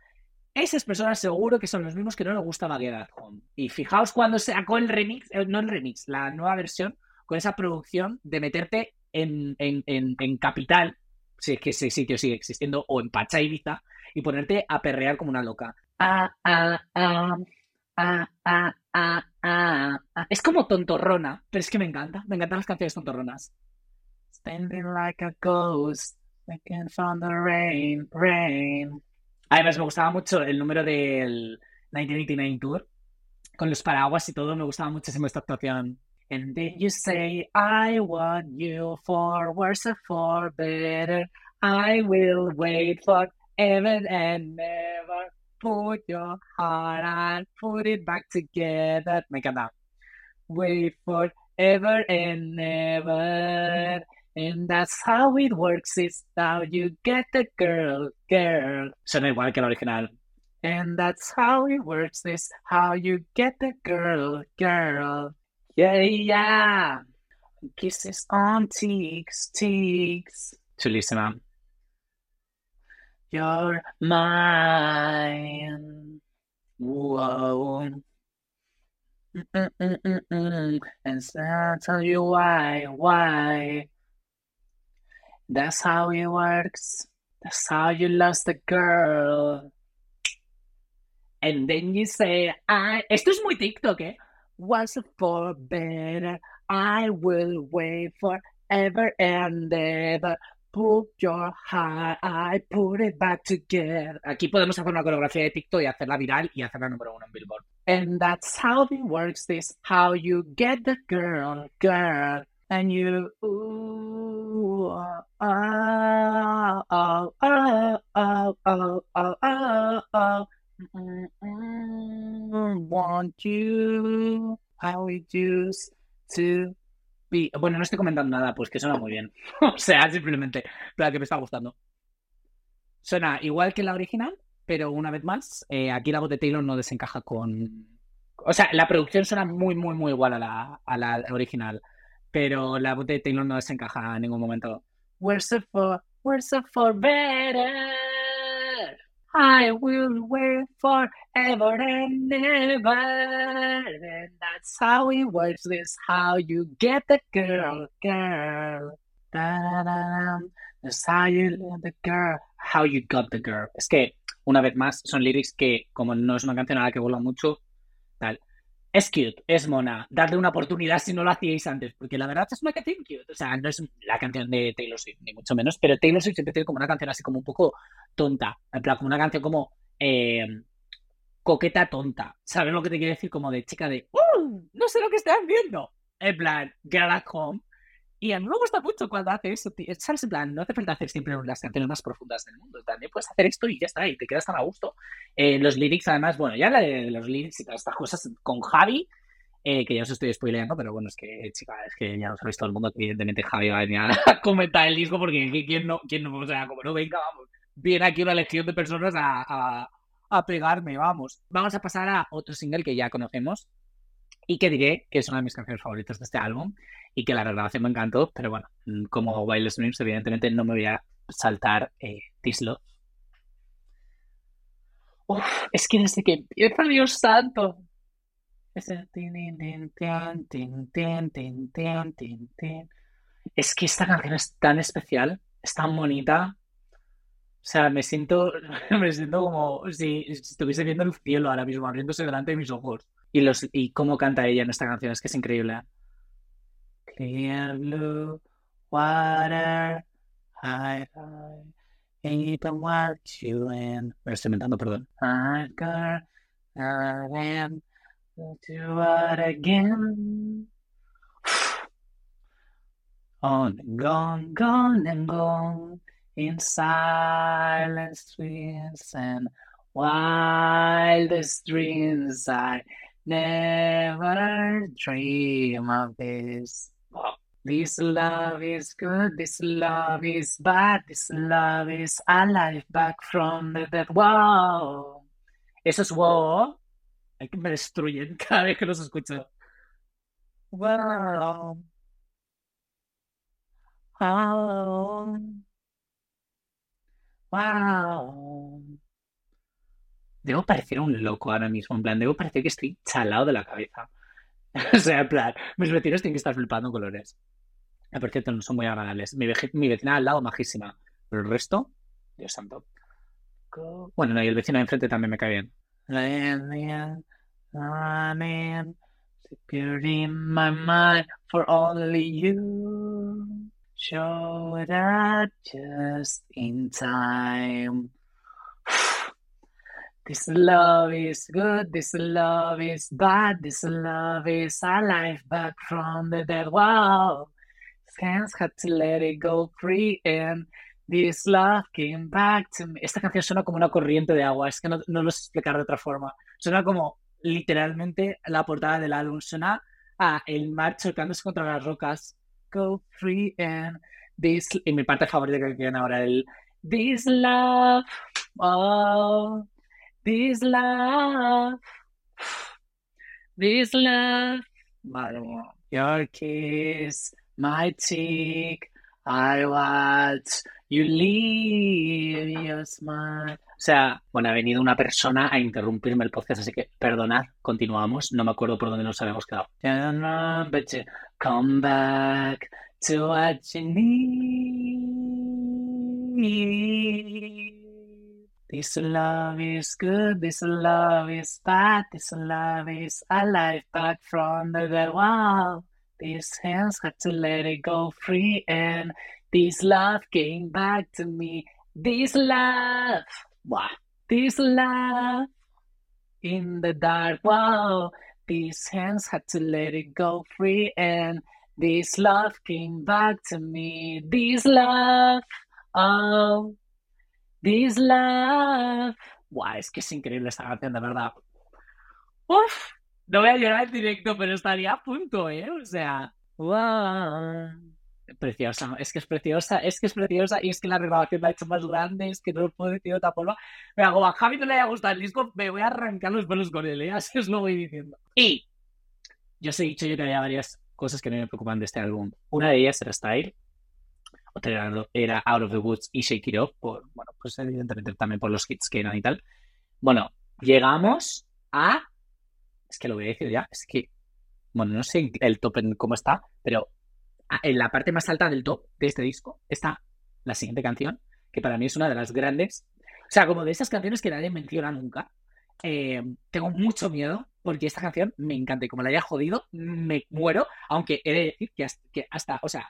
Speaker 1: Esas personas seguro que son los mismos que no les gusta Baguette Home. Y fijaos cuando sacó el remix, eh, no el remix, la nueva versión, con esa producción de meterte en, en, en, Capital, si es que ese sitio sigue existiendo, o en Pacha Ibiza, y ponerte a perrear como una loca. Ah, ah, ah, ah, ah, ah, ah, Es como tontorrona, pero es que me encanta. Me encantan las canciones tontorronas. Standing like a ghost, I can't find the rain, rain. Además, me gustaba mucho el número del 1989 Tour, con los paraguas y todo, me gustaba muchísimo esta actuación. And then you say, I want you for worse or for better. I will wait for ever and never. Put your heart and put it back together. Me encanta. Wait for ever and never. And that's how it works. It's how you get the girl, girl. Suena igual que la original. And that's how it works. It's how you get the girl, girl. Yeah, yeah. Kisses on cheeks, cheeks. Chulísima. You're mine. Whoa. Mm, mm, mm, and I'll tell you why, why. That's how it works. That's how you lost the girl. And then you say, I... Esto es muy TikTok, ¿eh? Was for better. I will wait forever and ever. Put your heart, I put it back together. Aquí podemos hacer una coreografía de TikTok y hacerla viral y hacerla número uno en Billboard. And that's how it works. This how you get the girl, girl, and you. Ooh, oh, oh, oh, oh, oh, oh, oh, oh. Mm, mm, want you, how used to be. Bueno, no estoy comentando nada, pues que suena muy bien. o sea, simplemente, la que me está gustando. Suena igual que la original, pero una vez más, eh, aquí la voz de Taylor no desencaja con. O sea, la producción suena muy, muy, muy igual a la, a la original, pero la voz de Taylor no desencaja en ningún momento. Where's it for? For better? I will wait forever and ever. And that's how it works. This how you get the girl, girl. Da-da-da. That's how you get the girl. How you got the girl. Es que, una vez más, son lyrics que, como no es una canción a la que vuela mucho, tal. Es cute, es mona. Darle una oportunidad si no lo hacíais antes, porque la verdad es una canción cute. O sea, no es la canción de Taylor Swift, ni mucho menos, pero Taylor Swift siempre tiene como una canción así como un poco tonta. En plan, como una canción como eh, coqueta tonta. ¿Sabes lo que te quiero decir? Como de chica de, ¡Uh! No sé lo que estás viendo. En plan, get at home. Y a mí me gusta mucho cuando hace eso. ¿Sabes? En plan, no hace falta hacer siempre las canciones más profundas del mundo. También puedes hacer esto y ya está, y te quedas tan a gusto. Eh, los lyrics, además, bueno, ya la de los lyrics y todas estas cosas con Javi, eh, que ya os estoy spoileando, pero bueno, es que, chica, es que ya lo sabéis todo el mundo evidentemente Javi va a venir a comentar el disco porque quién no, quién no, o sea, como no venga, vamos, viene aquí una lección de personas a, a, a pegarme, vamos. Vamos a pasar a otro single que ya conocemos, y que diré que es una de mis canciones favoritas de este álbum y que la grabación me encantó, pero bueno, mm, como Wild Dreams, evidentemente no me voy a saltar eh, This Love. Uf, es que desde que empieza, Dios santo. Es que esta canción es tan especial, es tan bonita. O sea, me siento, me siento como si estuviese viendo el cielo ahora mismo, abriéndose delante de mis ojos. Y, los, y cómo canta ella en esta canción, es que es increíble. Clear blue water, high, high, even what you in. Me estoy inventando, perdón. I got and do it again. On and gone, gone and gone, in silence, dreams and wildest dreams I Never dream of this. This love is good, this love is bad, this love is alive back from the dead. ¡Wow! Eso es wow. Hay que me destruyen cada vez que los escucho. Wow. Wow. Wow. Debo parecer un loco ahora mismo, en plan, debo parecer que estoy chalado de la cabeza. o sea, en plan, mis vecinos tienen que estar flipando colores. Ah, por cierto, no son muy agradables. Mi, mi vecina al lado, majísima. Pero el resto, Dios santo. Bueno, no, y el vecino de enfrente también me cae bien. for only you. Show it up just in time. This love is good, this love is bad, this love is alive back from the dead. Wow, hands had to let it go free and this love came back to me. Esta canción suena como una corriente de agua, es que no, no lo sé explicar de otra forma. Suena como literalmente la portada del álbum, suena a el mar chocándose contra las rocas. Go free and this. Y mi parte favorita que quieren ahora, el This love. Oh. This love, this love. Your kiss, my cheek, I watch you leave your smile. O sea, bueno, ha venido una persona a interrumpirme el podcast, así que perdonad, continuamos. No me acuerdo por dónde nos habíamos quedado. Come back to what you need. This love is good, this love is bad, this love is alive back from the. Wow, these hands had to let it go free, and this love came back to me. This love, wow, this love in the dark. Wow, these hands had to let it go free, and this love came back to me. This love, oh. This love. Buah, es que es increíble esta canción, de verdad. Uf, no voy a llorar en directo, pero estaría a punto, ¿eh? O sea, wow. Preciosa, es que es preciosa, es que es preciosa y es que la renovación la ha hecho más grande, es que no lo puedo decir de otra forma. Pero como a Javi no le haya gustado el disco, me voy a arrancar los pelos con él, ¿eh? Así os lo voy diciendo. Y yo os he dicho yo que había varias cosas que no me preocupan de este álbum. Una de ellas era Style, otra era, Out of the Woods y Shake It Off, por, bueno, pues evidentemente también por los hits que eran y tal. Bueno, llegamos a. Es que lo voy a decir ya, es que. Bueno, no sé el top en cómo está, pero en la parte más alta del top de este disco está la siguiente canción, que para mí es una de las grandes. O sea, como de esas canciones que nadie menciona nunca. Eh, tengo mucho miedo porque esta canción me encanta y como la haya jodido, me muero. Aunque he de decir que que hasta o sea,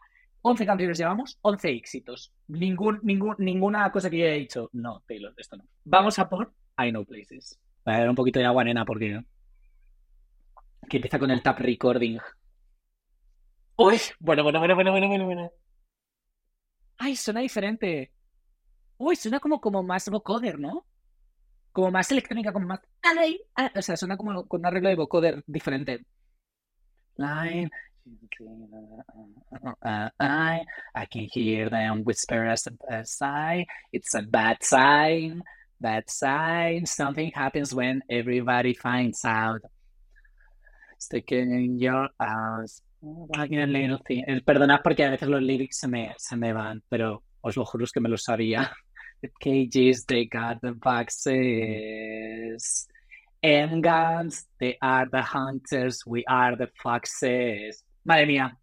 Speaker 1: 11 canciones llevamos, 11 éxitos. Ningún, ningún, ninguna cosa que yo haya dicho, no, Taylor, esto no. Vamos a por I Know Places. Voy a dar un poquito de agua, nena, porque... Que empieza con el tap recording. Uy, bueno, bueno, bueno, bueno, bueno, bueno, bueno. Ay, suena diferente. Uy, suena como, como más vocoder, ¿no? Como más electrónica, como más... O sea, suena como con un arreglo de vocoder diferente. Line, Uh, uh, uh, I, I can hear them whisper as a sigh. It's a bad sign, bad sign. Something happens when everybody finds out. Sticking in your house. little thing. Perdonad porque a veces los lyrics se me, se me van, pero os lo juro que me lo sabía. The cages, they got the boxes. And guns, they are the hunters, we are the foxes. Madre mía.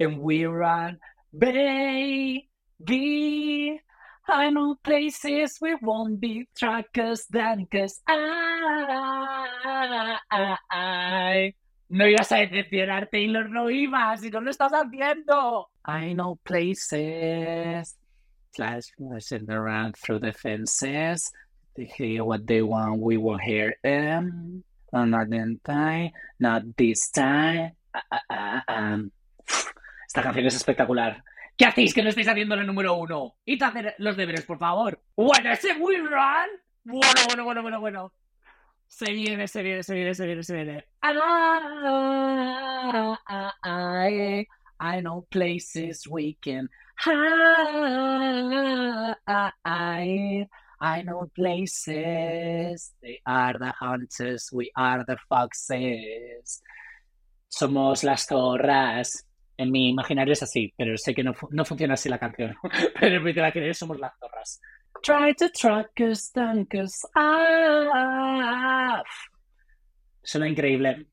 Speaker 1: And we run, baby. I know places we won't be trackers then, cause I, No ibas a decepcionar, Taylor, no ibas, si no lo estás haciendo. I know places. Flash flashing around through the fences. They hear what they want, we will hear them. Not this time, not this time. Esta canción es espectacular. ¿Qué hacéis que no estáis haciendo el número uno? Id a hacer los deberes, por favor. Bueno, ese muy run. Bueno, bueno, bueno, bueno, bueno. Se viene, se viene, se viene, se viene, se viene. I, I know places we can hide. I know places. They are the hunters, we are the foxes somos las zorras. En mi imaginario es así, pero sé que no, no funciona así la canción. pero en mi imaginario somos las zorras. Try to track us, us Suena increíble.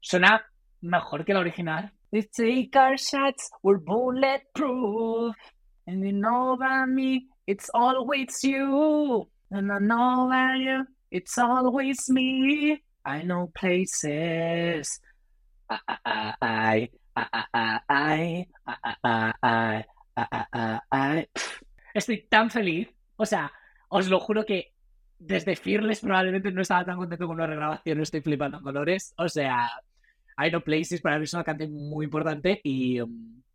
Speaker 1: Suena mejor que la original. We take our shots, we're bulletproof. And you know about me, it's always you. And I know about you, it's always me. I know places Estoy tan feliz. O sea, os lo juro que desde Fearless probablemente no estaba tan contento con la regrabación. Estoy flipando colores. O sea, I Know Places para mí es una canción muy importante y,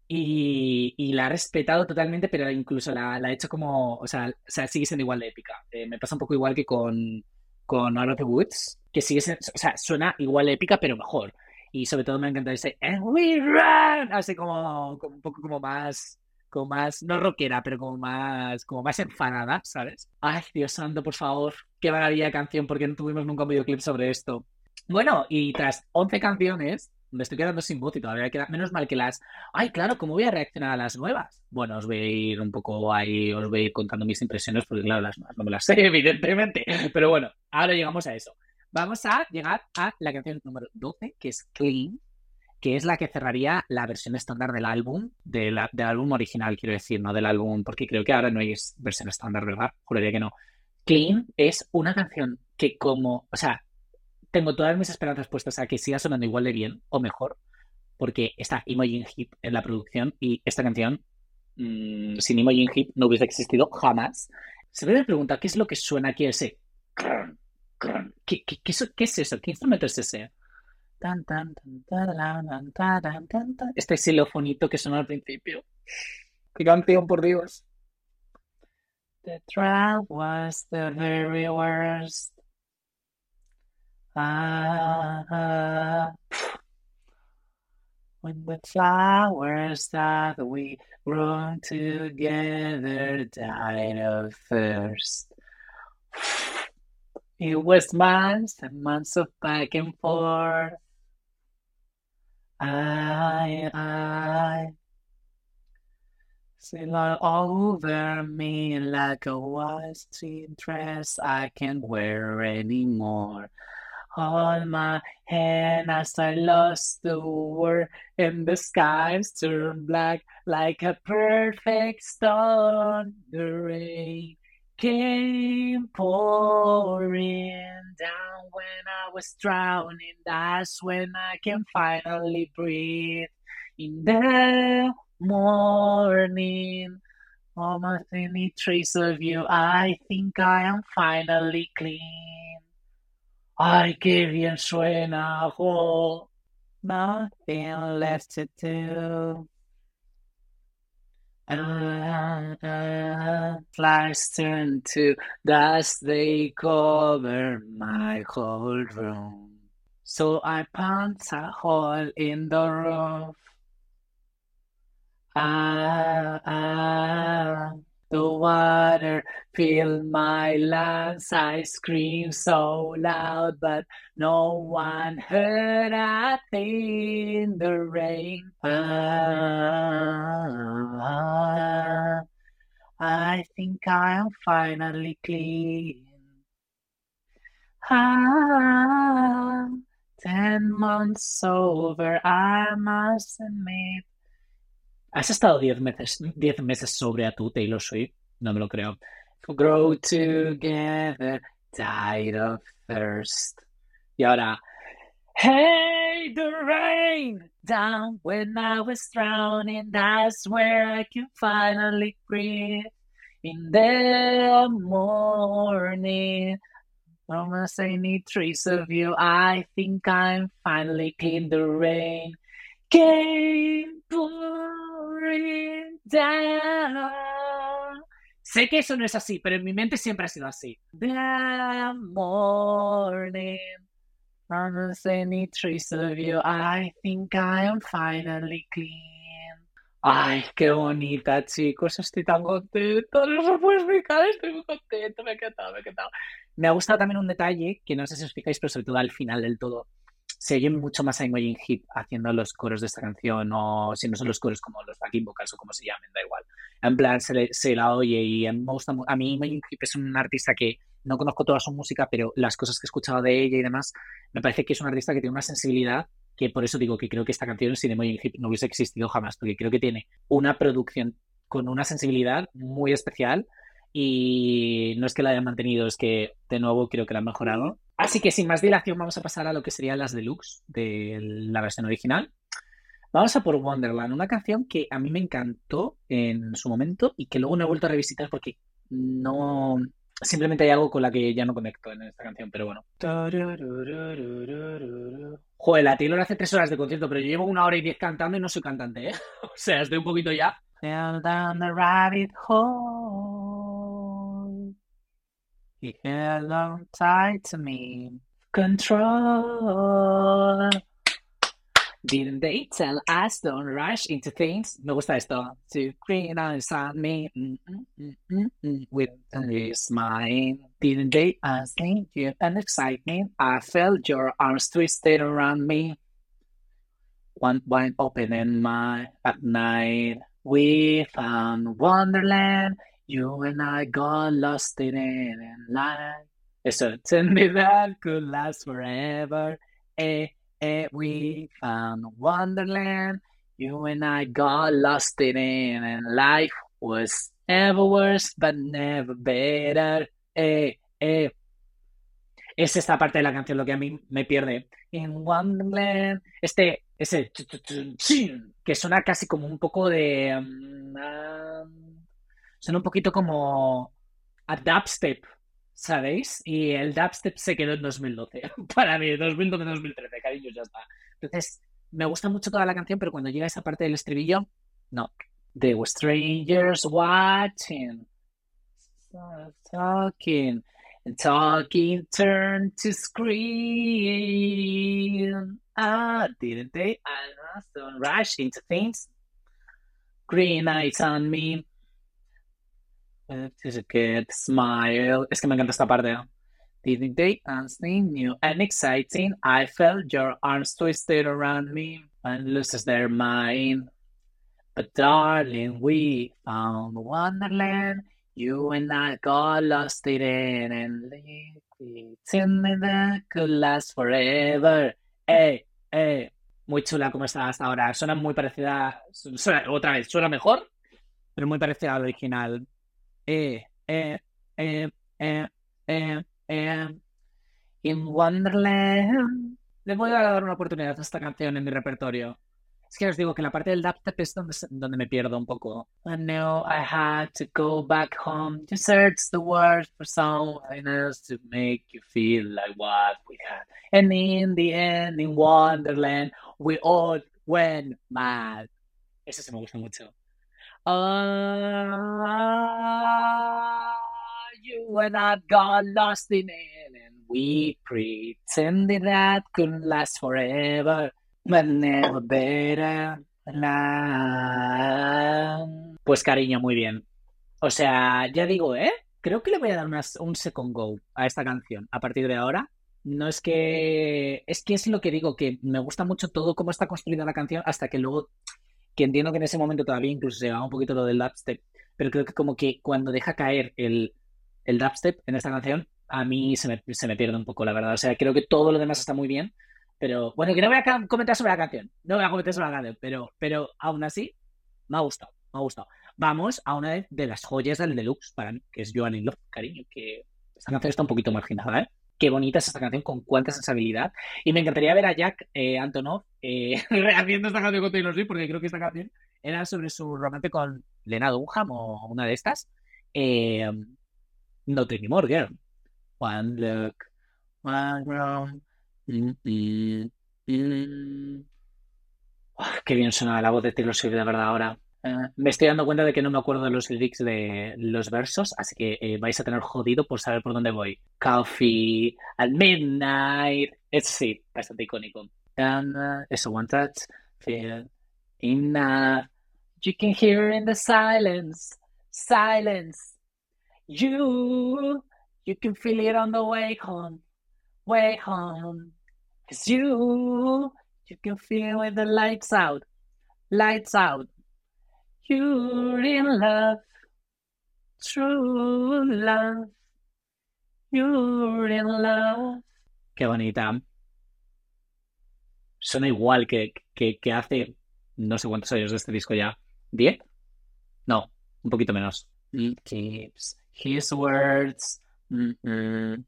Speaker 1: y, la he respetado totalmente, pero incluso la, la he hecho como. O sea, o sea, sigue siendo igual de épica. Eh, me pasa un poco igual que con, con Out of the Woods, que sigue siendo. O sea, suena igual de épica, pero mejor. Y sobre todo me encanta ese And we run, así como, un poco como más, como más, no rockera, pero como más, como más enfadada, ¿sabes? Ay, Dios santo, por favor, qué maravilla canción, porque no tuvimos nunca un videoclip sobre esto. Bueno, y tras 11 canciones, me estoy quedando sin voz y todavía queda menos mal que las. Ay, claro, ¿cómo voy a reaccionar a las nuevas? Bueno, os voy a ir un poco ahí, os voy a ir contando mis impresiones, porque claro, las nuevas no me las sé, evidentemente. Pero bueno, ahora llegamos a eso. Vamos a llegar a la canción número 12, que es Clean, que es la que cerraría la versión estándar del álbum, del álbum original, quiero decir, no del álbum, porque creo que ahora no hay versión estándar, ¿verdad? Juraría que no. Clean es una canción que como, o sea, tengo todas mis esperanzas puestas a que siga sonando igual de bien o mejor, porque está Imogen Hip en la producción y esta canción mmm, sin Imogen Hip no hubiese existido jamás. Se me pregunta qué es lo que suena aquí ese. ¿Qué, qué, qué, qué es eso? ¿Qué instrumento es ese? Este xilofonito que suena al principio. ¡Qué canción, por Dios! The trial was the very worst. Ah, when the flowers that we grow together died of thirst. It was months and months of back and oh. forth. I, I, still all over me like a white dress I can't wear anymore. On my hand as I lost the war and the skies turned black like a perfect storm. The rain came pouring down when I was drowning. That's when I can finally breathe. In the morning, almost any trace of you, I think I am finally clean. Ay, qué bien suena, oh. Nothing left to do. Uh, flies turn to dust, they cover my whole room. So I punch a hole in the roof. Ah, ah, the water filled my lungs. I screamed so loud, but no one heard a thing. The rain. Ah, I think I am finally clean. Ah, ten months over, I must admit. ¿Has estado 10 meses, diez meses sobre a tu Taylor Swift? No me lo creo. Grow together, died of thirst. Y ahora, Hey, the rain down when I was drowning. That's where I can finally breathe. In the morning, almost any trace of you. I think I'm finally clean. The rain came pouring Sé que eso no es así, pero en mi mente siempre ha sido así. Ay, qué bonita, chicos. Estoy tan contento. No se puede explicar. Estoy muy contento. Me ha encantado, me ha encantado. Me ha gustado también un detalle que no sé si os fijáis, pero sobre todo al final del todo se oye mucho más a Imogen Heap haciendo los coros de esta canción, o si no son los coros como los backing vocals o como se llamen, da igual. En plan, se, la oye y gusta A mí Imogen Heap es un artista que no conozco toda su música, pero las cosas que he escuchado de ella y demás, me parece que es un artista que tiene una sensibilidad que por eso digo que creo que esta canción sin Imogen Heap no hubiese existido jamás, porque creo que tiene una producción con una sensibilidad muy especial y no es que la hayan mantenido, es que de nuevo creo que la han mejorado. Así que sin más dilación vamos a pasar a lo que serían las deluxe de la versión original. Vamos a por Wonderland, una canción que a mí me encantó en su momento y que luego no he vuelto a revisitar porque no... Simplemente hay algo con la que ya no conecto en esta canción, pero bueno. Joder, la Taylor hace tres horas de concierto, pero yo llevo una hora y diez cantando y no soy cantante, ¿eh? O sea, estoy un poquito ya. He held on tight to me. Control. Didn't they tell us don't rush into things? Me gusta esto. To green inside me mm, mm, mm, with a smile. Didn't they ask you and excitement? I felt your arms twisted around me. one wine open in my at night. We found Wonderland. You and I got lost in it in life. Eso, tell me that could last forever. Eh, eh, we found Wonderland. You and I got lost in it and life was ever worse but never better. Eh, eh. Es esta parte de la canción lo que a mí me pierde. In Wonderland. Este, ese que suena casi como un poco de. Um, suena un poquito como a dubstep, ¿sabéis? Y el dubstep se quedó en 2012. Para mí, 2012-2013, cariño, ya está. Entonces, me gusta mucho toda la canción, pero cuando llega esa parte del estribillo, no. Were strangers watching, talking, talking turned to scream. Ah, didn't they? I must rush into things. Green eyes on me. Good smile. Es que me encanta esta parte. Didn't they? Something new and exciting. I felt your arms twisted around me and loses their mind. But darling, we found Wonderland. You and I got lost in it and pretending that could last forever. Eh, eh. Muy chula como está hasta ahora. Suena muy parecida. Otra vez, suena mejor, pero muy parecida al original. Eh, eh, eh. In Wonderland. Le voy a dar una oportunidad a esta canción en mi repertorio. Es que os digo que la parte del dubstep es donde, donde me pierdo un poco. I know I had to go back home to search the words for something else to make you feel like what we had. And in the end, in Wonderland, we all went mad. Eso se me gusta mucho. Ah, you and I got lost in it, and we pretended that couldn't last forever. Pues cariño, muy bien. O sea, ya digo, ¿eh? Creo que le voy a dar un second go a esta canción a partir de ahora. No es que. Es que es lo que digo, que me gusta mucho todo cómo está construida la canción, hasta que luego. Que entiendo que en ese momento todavía incluso se va un poquito lo del dubstep. Pero creo que como que cuando deja caer el, el dubstep en esta canción, a mí se me, se me pierde un poco, la verdad. O sea, creo que todo lo demás está muy bien pero bueno, que no voy a comentar sobre la canción. No voy a comentar sobre la canción, pero, pero aún así me ha gustado. Me ha gustado. Vamos a una de las joyas del deluxe para mí, que es Joan in Love, cariño. Que esta canción está un poquito marginada, ¿eh? Qué bonita es esta canción, con cuánta sensibilidad. Y me encantaría ver a Jack eh, Antonov eh, rehaciendo esta canción con Taylor Swift, porque creo que esta canción era sobre su romance con Lena Dunham o una de estas. Eh, no anymore, girl. One look, one round. Mm, qué bien suena la voz de Taylor Swift de verdad ahora. Eh, me estoy dando cuenta de que no me acuerdo de los lyrics de los versos, así que eh, vais a tener jodido por saber por dónde voy. Coffee at midnight. Es sí, bastante icónico. And, uh, eso, one touch, feel enough. You can hear in the silence, silence. You, you can feel it on the way home, way home. Cause you, you can feel with the lights out, lights out. You're in love, true love. You're in love. Qué bonita. Suena igual que, que, que hace no sé cuántos años de este disco ya. ¿Diez? No, un poquito menos. He keeps his words. Mm -hmm.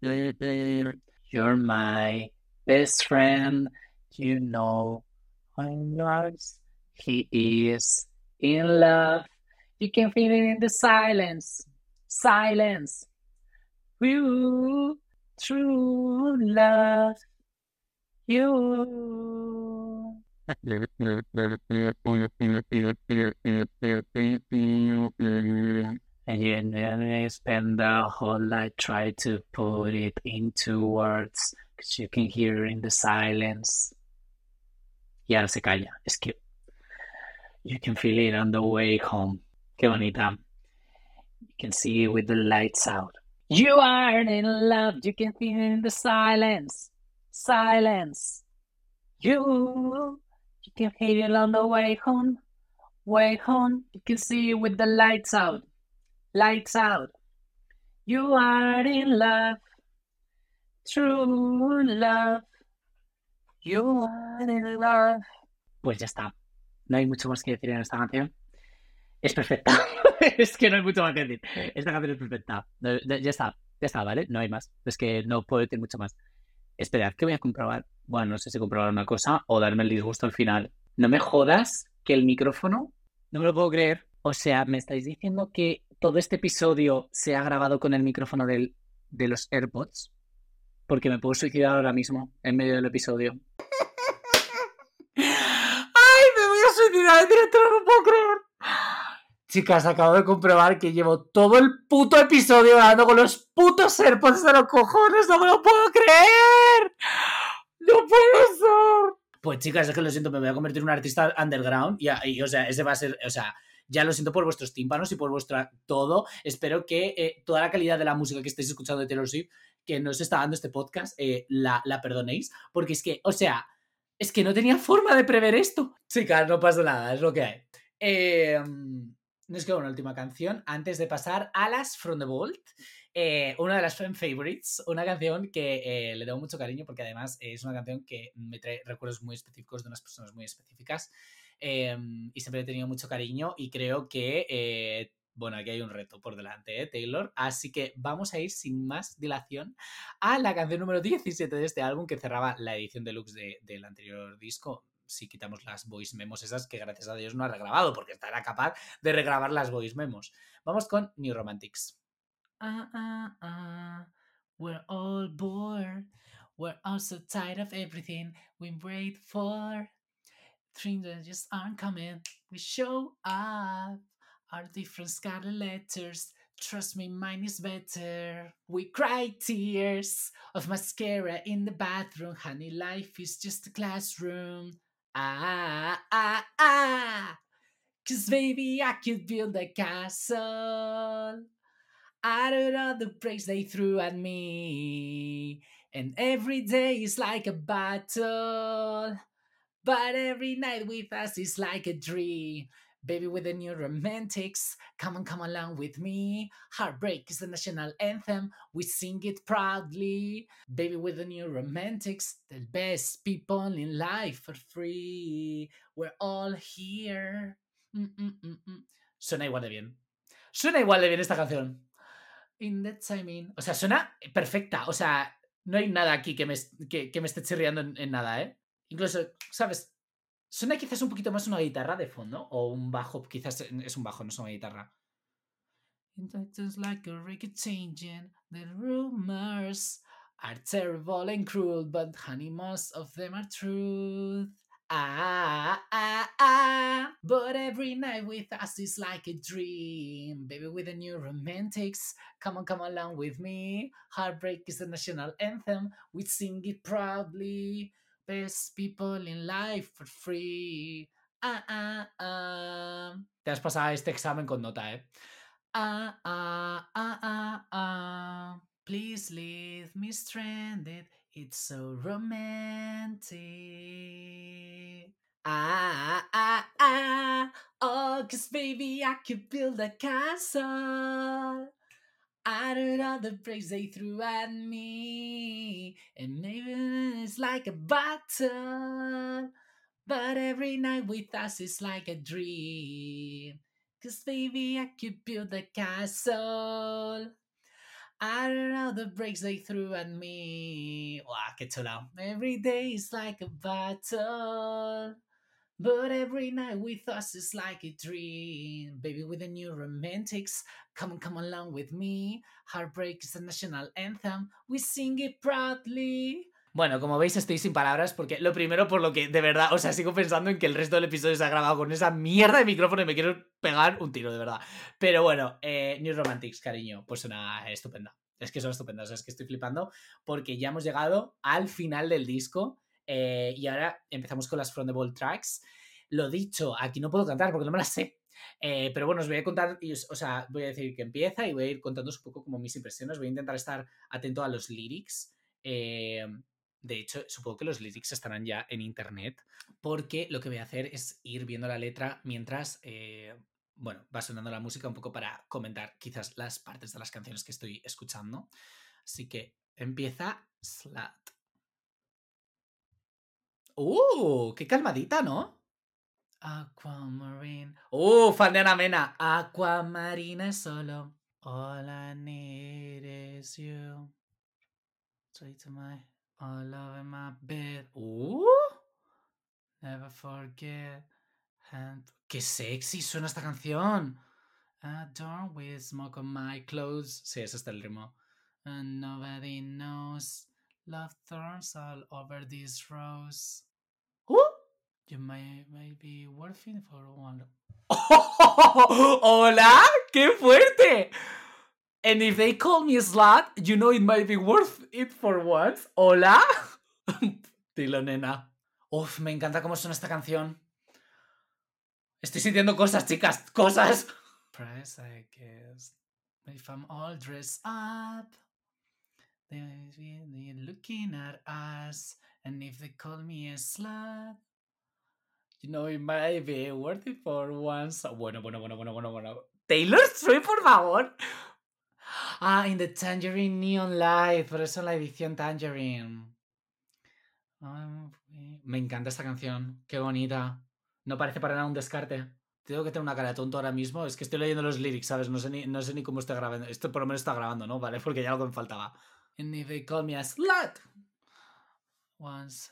Speaker 1: You're my best friend, you know. I'm. He is in love. You can feel it in the silence. Silence. You, true love. You. and you spend the whole night trying to put it into words because you can hear in the silence. Y se calla. Es que you can feel it on the way home. Qué bonita. You can see it with the lights out. You are in love, you can feel it in the silence. Silence. You, you can hear it on the way home. Way home, you can see it with the lights out. Lights out. You are in love. True love. You are in love. Pues ya está. No hay mucho más que decir en esta canción. Es perfecta. es que no hay mucho más que decir. Esta canción es perfecta. ya está. Ya está, ¿vale? No hay más. Es que no puedo decir mucho más. Esperad que voy a comprobar. Bueno, no sé si comprobar una cosa o darme el disgusto al final. No me jodas que el micrófono. No me lo puedo creer. O sea, me estáis diciendo que todo este episodio se ha grabado con el micrófono del, de los AirPods. Porque me puedo suicidar ahora mismo en medio del episodio. ¡Ay, me voy a suicidar en directo! No lo puedo creer. Chicas, acabo de comprobar que llevo todo el puto episodio grabando con los putos AirPods de los cojones. ¡No me lo puedo creer! ¡No puede ser! Pues chicas, es que lo siento, me voy a convertir en un artista underground y, y o sea, ese va a ser, o sea, ya lo siento por vuestros tímpanos y por vuestra todo. Espero que eh, toda la calidad de la música que estáis escuchando de Taylor Swift, que nos está dando este podcast, eh, la, la perdonéis. Porque es que, o sea, es que no tenía forma de prever esto. Chicas, no pasa nada, es lo que hay. Eh, nos queda una última canción antes de pasar a las From the Vault. Eh, una de las fan favorites, una canción que le doy mucho cariño porque además es una canción que me trae recuerdos muy específicos de unas personas muy específicas. Em, y siempre he tenido mucho cariño y creo que, eh, bueno, aquí hay un reto por delante, ¿eh, Taylor. Así que vamos a ir sin más dilación a la canción número 17 de este álbum que cerraba la edición deluxe de, del anterior disco. Si quitamos las voice memos esas que gracias a Dios no ha regrabado porque estará capaz de regrabar las voice memos. Vamos con New Romantics. Ah, ah, ah. We're all bored. We're all so tired of everything we wait for. That just aren't coming. We show up. Our different scarlet letters. Trust me, mine is better. We cry tears of mascara in the bathroom. Honey, life is just a classroom. Ah, ah, ah. Cause baby, I could build a castle out of all the praise they threw at me. And every day is like a battle. But every night with us is like a dream. Baby, with the new romantics, come on, come along with me. Heartbreak is the national anthem, we sing it proudly. Baby, with the new romantics, the best people in life for free. We're all here. Mm -mm -mm suena igual de bien. Suena igual de bien esta canción. In the timing. O sea, suena perfecta. O sea, no hay nada aquí que me, que, me esté chirriando en nada, ¿eh? Incluso, ¿sabes? Suena quizás un poquito más una guitarra de fondo. O un bajo, quizás es un bajo, no es una guitarra. like a changing. The rumors are terrible and cruel, but honey, most of them are truth. Ah, ah, ah. But every night with us is like a dream. Baby, with the new romantics. Come on, come along with me. Heartbreak is the national anthem. We sing it proudly. Best people in life for free. Ah, ah, ah. Te has pasado este examen con nota, ¿eh? Ah, ah, ah, ah, ah. Please leave me stranded. It's so romantic. Ah, ah, ah. ah. Oh, cause baby, I could build a castle. I don't know the praise they threw at me, and maybe it's like a battle, but every night with us is like a dream. Cause baby, I could build a castle. I don't know the breaks they threw at me. Wow, qué chula. Every day is like a battle. But every night with us is like a dream. Baby, with the new romantics, come come along with me. Heartbreak is the national anthem. We sing it proudly. Bueno, como veis estoy sin palabras porque lo primero por lo que de verdad, o sea, sigo pensando en que el resto del episodio se ha grabado con esa mierda de micrófono y me quiero pegar un tiro, de verdad. Pero bueno, eh, New Romantics, cariño, pues una estupenda. Es que son estupendas, es que estoy flipando porque ya hemos llegado al final del disco. Eh, y ahora empezamos con las From the Ball tracks. Lo dicho, aquí no puedo cantar porque no me las sé. Eh, pero bueno, os voy a contar, o sea, voy a decir que empieza y voy a ir contándoos un poco como mis impresiones. Voy a intentar estar atento a los lyrics. eh, de hecho, supongo que los lyrics estarán ya en internet, porque lo que voy a hacer es ir viendo la letra mientras, bueno, va sonando la música un poco para comentar quizás las partes de las canciones que estoy escuchando. Así que empieza Slut. ¡Uh! ¡Qué calmadita, ¿no? Aquamarine. ¡Uh! Fan de Ana Mena. Aquamarina solo. All I need is you. Straight to my all over my bed. ¡Uh! Never forget. And... ¡Qué sexy suena esta canción! Don't with smoke on my clothes. Sí, ese está el ritmo. And nobody knows. Love thorns all over this rose. You may, may be working for one. ¡Hola! ¡Qué fuerte! And if they call me a slut, you know it might be worth it for once. ¿Hola? Dilo, nena. Uf, me encanta cómo suena esta canción. Estoy sintiendo cosas, chicas, cosas. Price, I guess. If I'm all dressed up, they're really looking at us. And if they call me a slut, you know it might be worth it for once. Bueno, bueno, bueno, bueno, bueno, bueno. Taylor Swift, por favor. Ah, in the Tangerine Neon Light, por eso la edición Tangerine. Me encanta esta canción, qué bonita. No parece para nada un descarte. Tengo que tener una cara de tonto ahora mismo. Es que estoy leyendo los lyrics, ¿sabes? No sé ni, no sé ni cómo está grabando. Esto por lo menos está grabando, ¿no? Vale, porque ya algo me faltaba. And if they call me a slut once,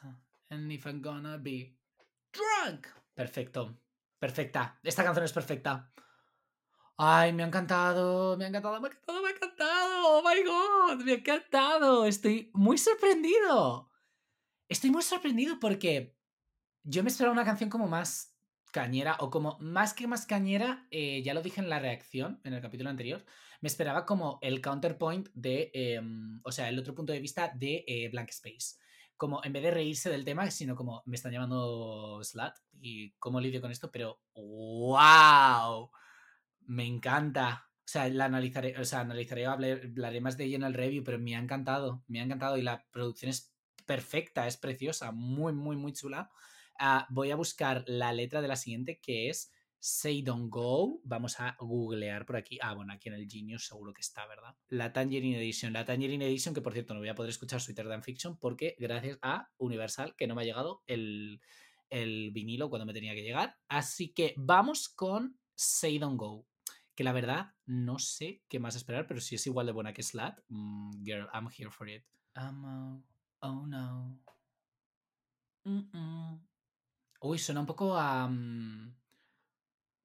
Speaker 1: and if I'm gonna be drunk. Perfecto. Perfecta. Esta canción es perfecta. Ay, me ha encantado, me ha encantado, me ha encantado, me ha encantado. Oh my god, me ha encantado. Estoy muy sorprendido. Estoy muy sorprendido porque yo me esperaba una canción como más cañera o como más que más cañera, eh, ya lo dije en la reacción, en el capítulo anterior, me esperaba como el counterpoint de, eh, o sea, el otro punto de vista de eh, Blank Space. Como en vez de reírse del tema, sino como me están llamando slut y cómo lidio con esto, pero ¡wow! Me encanta. O sea, la analizaré, o sea, analizaré, hablaré, más de ella en el review, pero me ha encantado, me ha encantado y la producción es perfecta, es preciosa, muy, muy, muy chula. Uh, voy a buscar la letra de la siguiente que es Say Don't Go. Vamos a googlear por aquí. Ah, bueno, aquí en el Genius seguro que está, ¿verdad? La Tangerine Edition. La Tangerine Edition, que por cierto no voy a poder escuchar Sweeter Than Fiction porque gracias a Universal, que no me ha llegado el, el vinilo cuando me tenía que llegar. Así que vamos con Say Don't Go. Que la verdad no sé qué más esperar, pero si es igual de buena que Slat, mm, girl, I'm here for it. I'm a, oh no. Mm -mm. Uy, suena un poco a. Um,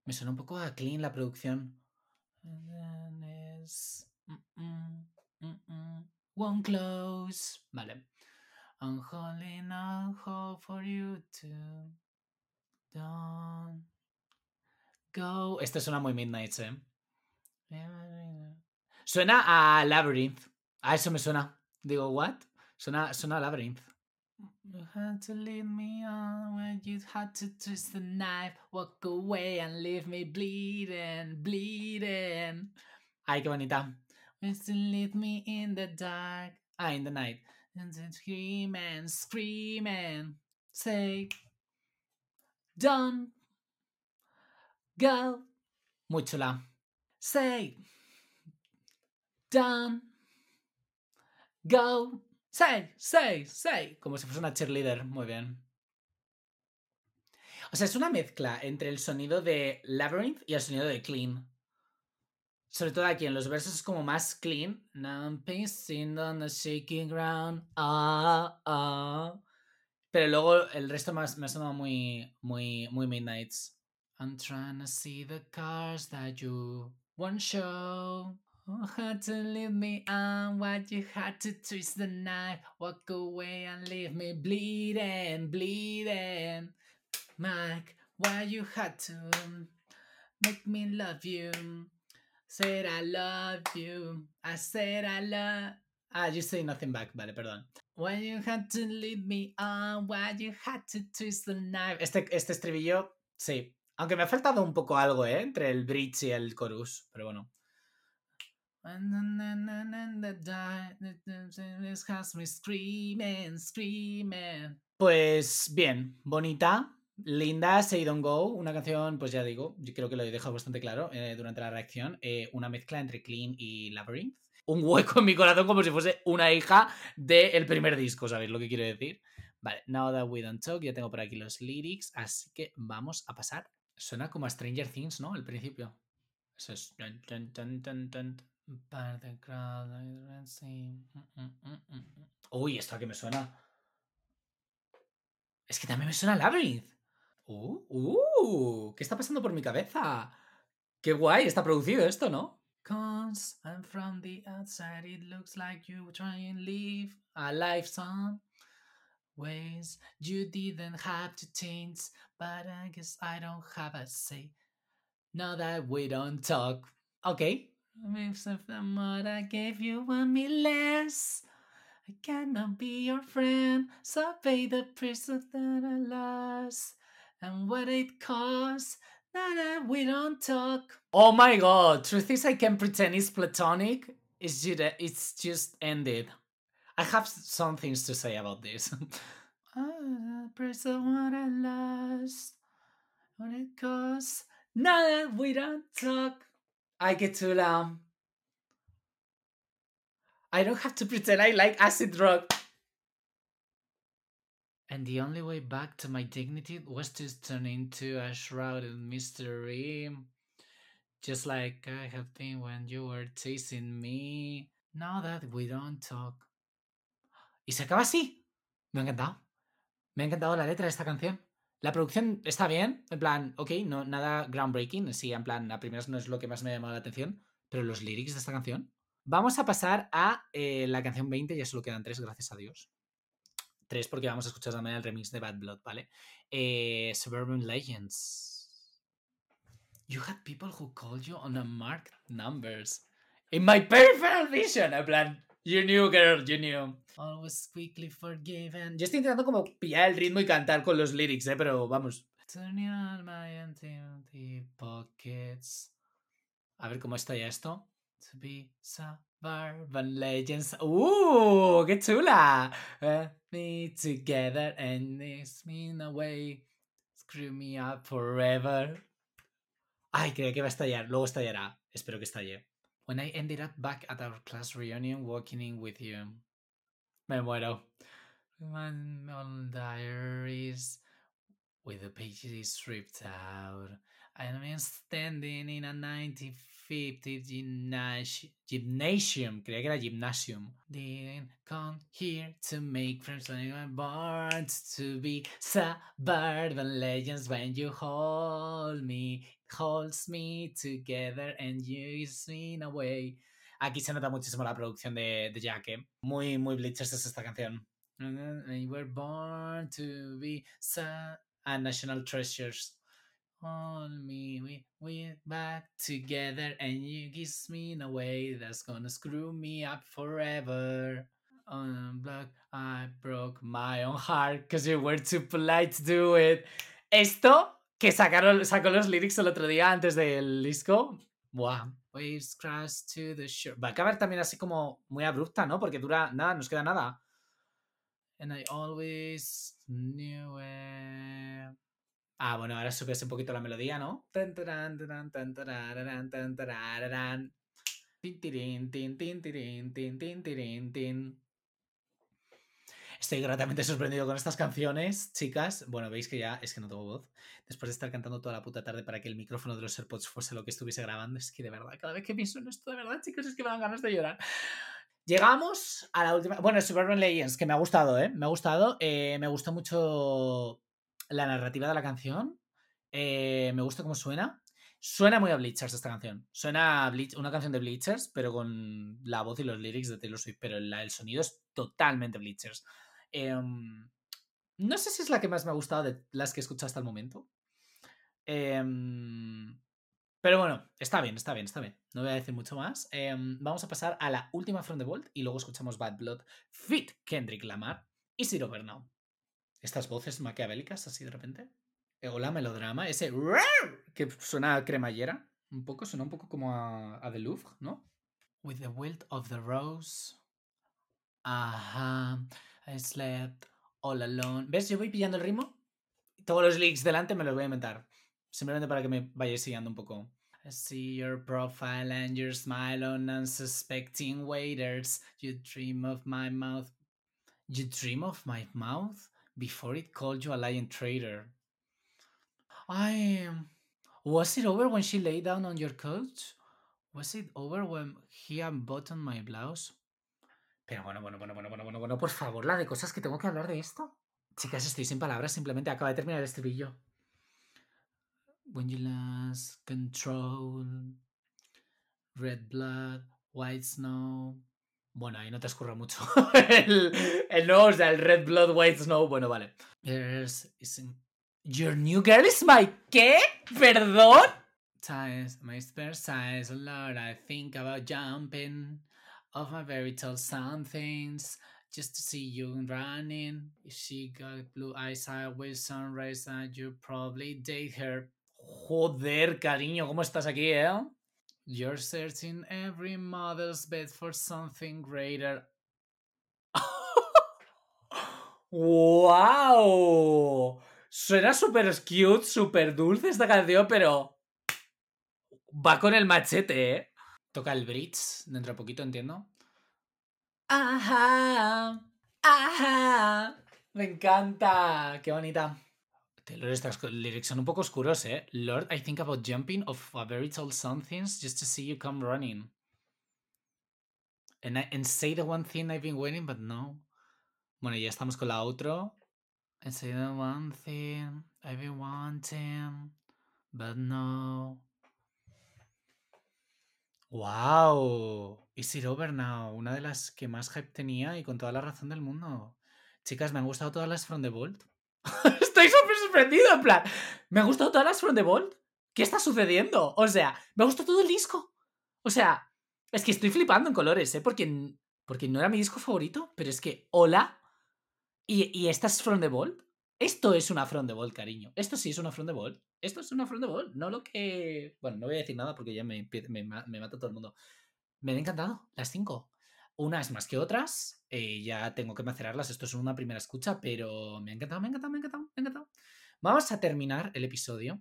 Speaker 1: me suena un poco a Clean la producción. One close. Vale. I'm holding out hope for you to. Go. Este suena muy Midnight, eh. Suena a Labyrinth. A eso me suena. Digo, ¿what? Suena, suena a Labyrinth. You had to lead me on when you had to twist the knife, walk away and leave me bleeding, bleeding. Ay, qué bonita. You still leave me in the dark. Ah, in the night. And then screaming, screaming. Say, don't go. Muy chula. Say, don't go. Say, say, say. Como si fuese una cheerleader. Muy bien. O sea, es una mezcla entre el sonido de Labyrinth y el sonido de Clean. Sobre todo aquí en los versos es como más clean. I'm pacing on the shaking ground. Ah, ah. Pero luego el resto más, me ha sonado muy, muy, muy Midnights. I'm trying to see the cars that you won't show. Had to leave me on what you had to twist the knife, walk away and leave me bleeding, bleeding. Mike, why you had to make me love you? Said I love you. I said I love. Ah, you say nothing back. Vale, perdón. Why you had to leave me on, why you had to twist the knife. Este, este estribillo, sí, Aunque me ha faltado un poco algo, ¿eh? Entre el bridge y el chorus, pero bueno. Pues bien, bonita, linda, Say Don't Go, una canción, pues ya digo, creo que lo he dejado bastante claro eh, durante la reacción, eh, una mezcla entre Clean y Labyrinth. Un hueco en mi corazón como si fuese una hija del primer disco, ¿sabéis lo que quiero decir? Vale, Now That We Don't Talk, ya tengo por aquí los lyrics, así que vamos a pasar. Suena como a Stranger Things, ¿no? El principio. Eso es... Uy, esto a qué me suena. Es que también me suena Labyrinth. Uh, uh, ¿qué está pasando por mi cabeza? Qué guay, está producido esto, ¿no? I'm from the outside, it looks like you live a life ways you didn't have to change, but I guess I don't have a say. Now that we don't talk. Okay, If something what I gave you want me less. I cannot be your friend, so pay the price of that I lost. And what it costs, now that we don't talk. Oh my god, truth is I can pretend it's platonic. It's just, it's just ended. I have some things to say about this. oh, the price of what I lost. What it costs, now that we don't talk. I get to loud. I don't have to pretend I like acid rock. And the only way back to my dignity was to turn into a shrouded mystery. Just like I have been when you were chasing me. Now that we don't talk. Y se acaba así. Me ha encantado. Me ha encantado la letra de esta canción. La producción está bien, en plan, ok, no, nada groundbreaking, sí, en plan, a primeras no es lo que más me ha llamado la atención, pero los lyrics de esta canción. Vamos a pasar a eh, la canción 20, ya solo quedan tres, gracias a Dios. Tres porque vamos a escuchar también el remix de Bad Blood, ¿vale? Eh, Suburban Legends. You had people who called you on a marked numbers. In my peripheral vision, en plan, You knew, girl, you knew. Always quickly forgiven. Yo estoy intentando como pillar el ritmo y cantar con los lyrics, ¿eh? Pero vamos. My pockets. A ver cómo está ya esto. To be suburban legends. ¡Uh! ¡Qué chula! Me together and this mean away. Screw me up forever. Ay, creo que va a estallar. Luego estallará. Espero que estalle. When I ended up back at our class reunion walking in with you. Me muero. My old diaries with the pages stripped out. I am standing in a 1950 gymnasium. Gymnasium, creía que era gymnasium. Didn't come here to make friends. I'm born to be suburban legends when you hold me holds me together and gives me away. Aquí se nota muchísimo la producción de, de Jack. ¿eh? Muy, muy Bleachers es esta canción. We were born to be and national treasures. Hold me, we, we back together and you kiss me in a way that's gonna screw me up forever. On block, I broke my own heart because you were too polite to do it. Esto que sacaron, sacó los lyrics el otro día antes del disco. Buah. Waves crash to the shore. Va a acabar también así como muy abrupta, ¿no? Porque dura nada, nos queda nada. And I always knew. Ah, bueno, ahora subes un poquito la melodía, ¿no? Tin, tin, tin, tin, tin, tin, tin, tin. Estoy gratamente sorprendido con estas canciones, chicas. Bueno, veis que ya es que no tengo voz. Después de estar cantando toda la puta tarde para que el micrófono de los AirPods fuese lo que estuviese grabando, es que de verdad, cada vez que pienso en esto, de verdad, chicos, es que me dan ganas de llorar. Llegamos a la última. Bueno, Superman Legends, que me ha gustado, ¿eh? Me ha gustado. Eh, me gustó mucho la narrativa de la canción. Eh, me gusta cómo suena. Suena muy a Bleachers esta canción. Suena a una canción de Bleachers, pero con la voz y los lyrics de Taylor Swift. Pero el sonido es totalmente Bleachers. Em, no sé si es la que más me ha gustado de las que he escuchado hasta el momento. Em, pero bueno, está bien, está bien, está bien. No voy a decir mucho más. Em, vamos a pasar a la última From the Vault y luego escuchamos Bad Blood, Fit Kendrick Lamar y Ciro Bernau. Estas voces maquiavélicas así de repente. Eh, Hola, melodrama. Ese que suena a cremallera. Un poco, suena un poco como a, a The Louvre, ¿no? With the wilt of the rose. Ajá. I slept all alone. ¿Ves? Yo voy pillando el ritmo. Todos los leaks delante me los voy a inventar. Simplemente para que me vayáis siguiendo un poco. I see your profile and your smile on unsuspecting waiters. You dream of my mouth. You dream of my mouth before it called you a lying traitor. I. Was it over when she lay down on your couch? Was it over when he unbuttoned my blouse? Pero bueno, bueno, bueno, bueno, bueno, bueno, bueno, por favor, la de cosas que tengo que hablar de esto. Chicas, estoy sin palabras, simplemente acaba de terminar el estribillo. When you lost control, red blood, white snow. Bueno, ahí no te escurra mucho. el, el no, o sea, el red blood, white snow. Bueno, vale. Your new girl is my. ¿Qué? ¿Perdón? My spare size, lot. I think about jumping off my very tall somethings just to see you running. If she got blue eyes, I will sunrise and you probably date her. Joder, cariño, ¿cómo estás aquí, eh? You're searching every mother's bed for something greater. ¡Wow! Suena súper cute, súper dulce esta canción, pero. Va con el machete, ¿eh? Toca el bridge dentro de poquito, entiendo. Ajá. Ajá. Me encanta. Qué bonita. Taylor, estas lyrics son un poco oscuros, ¿eh? Lord, I think about jumping off a very tall somethings just to see you come running. And, I- and say the one thing I've been waiting, but no. Bueno, ya estamos con la outro. And say the one thing I've been wanting, but no. ¡Wow! Is it over now? Una de las que más hype tenía y con toda la razón del mundo. Chicas, me han gustado todas las From the Vault. Estoy súper sorprendido, en plan. Me han gustado todas las From the Vault. ¿Qué está sucediendo? O sea, me ha gustado todo el disco. O sea, es que estoy flipando en colores, ¿eh? Porque, porque no era mi disco favorito, pero es que, hola. ¿Y, y esta es From the Vault? Esto es una From the Vault, cariño. Esto sí es una From the Vault. Esto es una From the Vault. No lo que. Bueno, no voy a decir nada porque ya me, me, ma- me mata todo el mundo. Me han encantado las cinco. Unas más que otras. eh, ya tengo que macerarlas. Esto es una primera escucha, pero me ha encantado, me ha encantado, me ha encantado, me ha encantado. Vamos a terminar el episodio.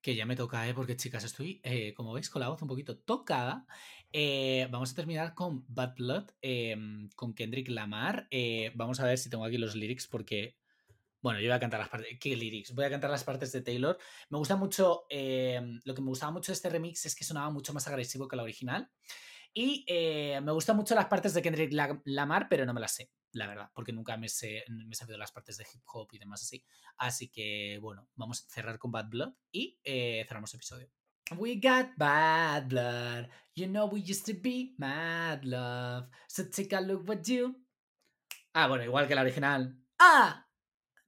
Speaker 1: Que ya me toca, ¿eh? Porque, chicas, estoy, eh, como veis, con la voz un poquito tocada. Eh, vamos a terminar con Bad Blood, eh, con Kendrick Lamar. Vamos a ver si tengo aquí los lyrics porque... Bueno, yo voy a cantar las partes... ¿Qué lyrics? Voy a cantar las partes de Taylor. Me gusta mucho... eh, lo que me gustaba mucho de este remix es que sonaba mucho más agresivo que la original. Y eh, me gustan mucho las partes de Kendrick La- Lamar, pero no me las sé, la verdad, porque nunca me, sé, me he sabido las partes de hip hop y demás así. Así que, bueno, vamos a cerrar con Bad Blood y eh, cerramos el episodio. We got bad blood. You know we used to be mad love. So take a look what you. Ah, bueno, igual que la original. Ah,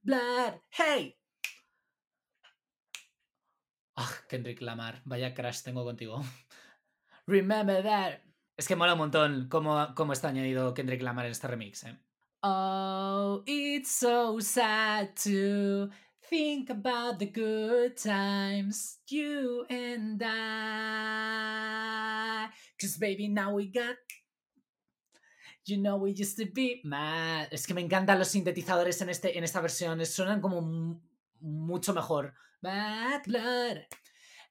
Speaker 1: blood, hey. Ah, Kendrick Lamar, vaya crush tengo contigo. Remember that. Es que mola un montón cómo, cómo está añadido Kendrick Lamar en este remix, ¿eh? Oh, it's so sad to think about the good times, you and I. Cause baby, now we got. You know we used to be mad. Es que me encantan los sintetizadores en, este, en esta versión. Suenan como mu- mucho mejor. Bad blood.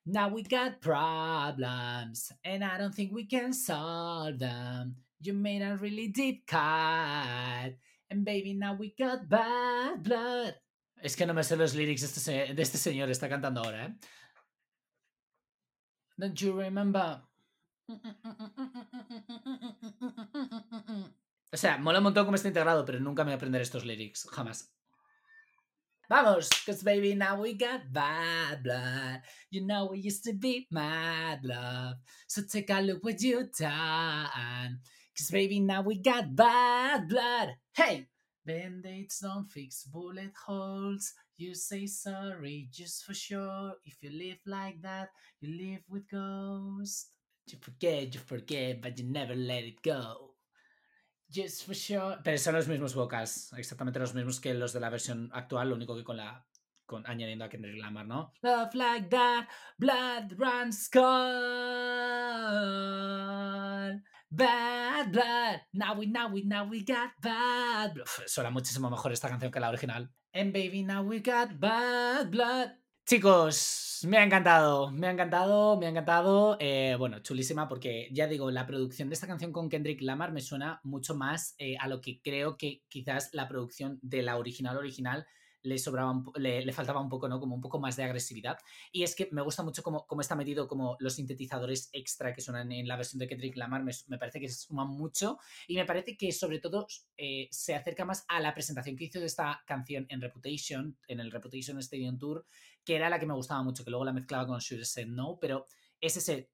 Speaker 1: Now we got problems, and I don't think we can solve them. You made a really deep cut, and baby, now we got bad blood. Es que no me sé los lyrics de este, de este señor, está cantando ahora, ¿eh? Don't you remember? Sea, mola un montón cómo está integrado, pero nunca me voy a aprender estos lyrics, jamás. Vamos, cause baby, now we got bad blood. You know we used to be mad love. So take a look what you done. Cause baby, now we got bad blood. Hey! Band-aids don't fix bullet holes. You say sorry just for sure. If you live like that, you live with ghosts. You forget, you forget, but you never let it go. Just for sure. Pero son los mismos vocals, exactamente los mismos que los de la versión actual, lo único que con la con, añadiendo a Kendrick Lamar, ¿no? Love like that, blood runs cold. Bad blood, now we, now we, now we got bad blood. Suena muchísimo mejor esta canción que la original. And baby, now we got bad blood. Chicos, me ha encantado, me ha encantado, me ha encantado. Eh, bueno, chulísima porque ya digo, la producción de esta canción con Kendrick Lamar me suena mucho más eh, a lo que creo que quizás la producción de la original original le sobraba, le, faltaba un poco, ¿no? Como un poco más de agresividad. Y es que me gusta mucho cómo, cómo está metido como los sintetizadores extra que suenan en la versión de Kendrick Lamar, me, parece que se suman mucho y me parece que sobre todo eh, se acerca más a la presentación que hizo de esta canción en Reputation, en el Reputation Stadium Tour, que era la que me gustaba mucho, que luego la mezclaba con Should Said No, pero es ese,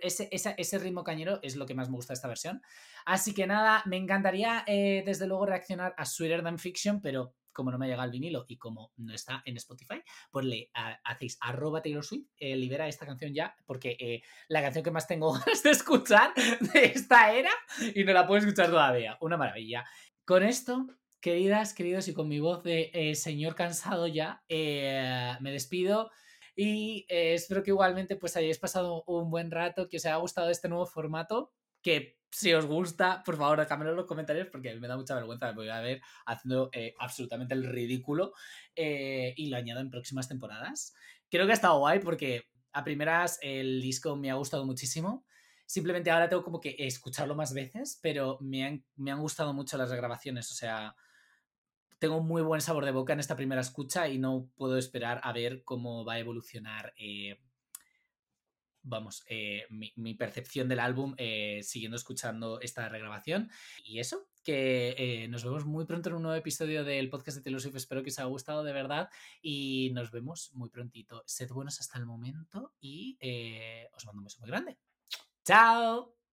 Speaker 1: ese, ese, ritmo cañero es lo que más me gusta de esta versión. Así que nada, me encantaría eh, desde luego reaccionar a Sweeter Than Fiction, pero como no me llega el vinilo y como no está en Spotify, pues le hacéis arroba Taylor Swift, eh, libera esta canción ya, porque eh, la canción que más tengo ganas de escuchar de esta era y no la puedo escuchar todavía. Una maravilla. Con esto queridas, queridos, y con mi voz de señor cansado ya, me despido. Y eh, espero que igualmente pues hayáis pasado un buen rato, que os haya gustado este nuevo formato, que si os gusta, por favor, déjamelo en los comentarios porque me da mucha vergüenza, me voy a ver haciendo eh, absolutamente el ridículo eh, y lo añado en próximas temporadas. Creo que ha estado guay porque a primeras el disco me ha gustado muchísimo. Simplemente ahora tengo como que escucharlo más veces, pero me han, me han gustado mucho las regrabaciones. O sea, tengo muy buen sabor de boca en esta primera escucha y no puedo esperar a ver cómo va a evolucionar, eh, vamos, eh, mi, percepción del álbum eh, siguiendo escuchando esta regrabación. Y eso, que nos vemos muy pronto en un nuevo episodio del podcast de Taylor Espero que os haya gustado de verdad y nos vemos muy prontito. Sed buenos hasta el momento y os mando un beso muy grande. ¡Chao!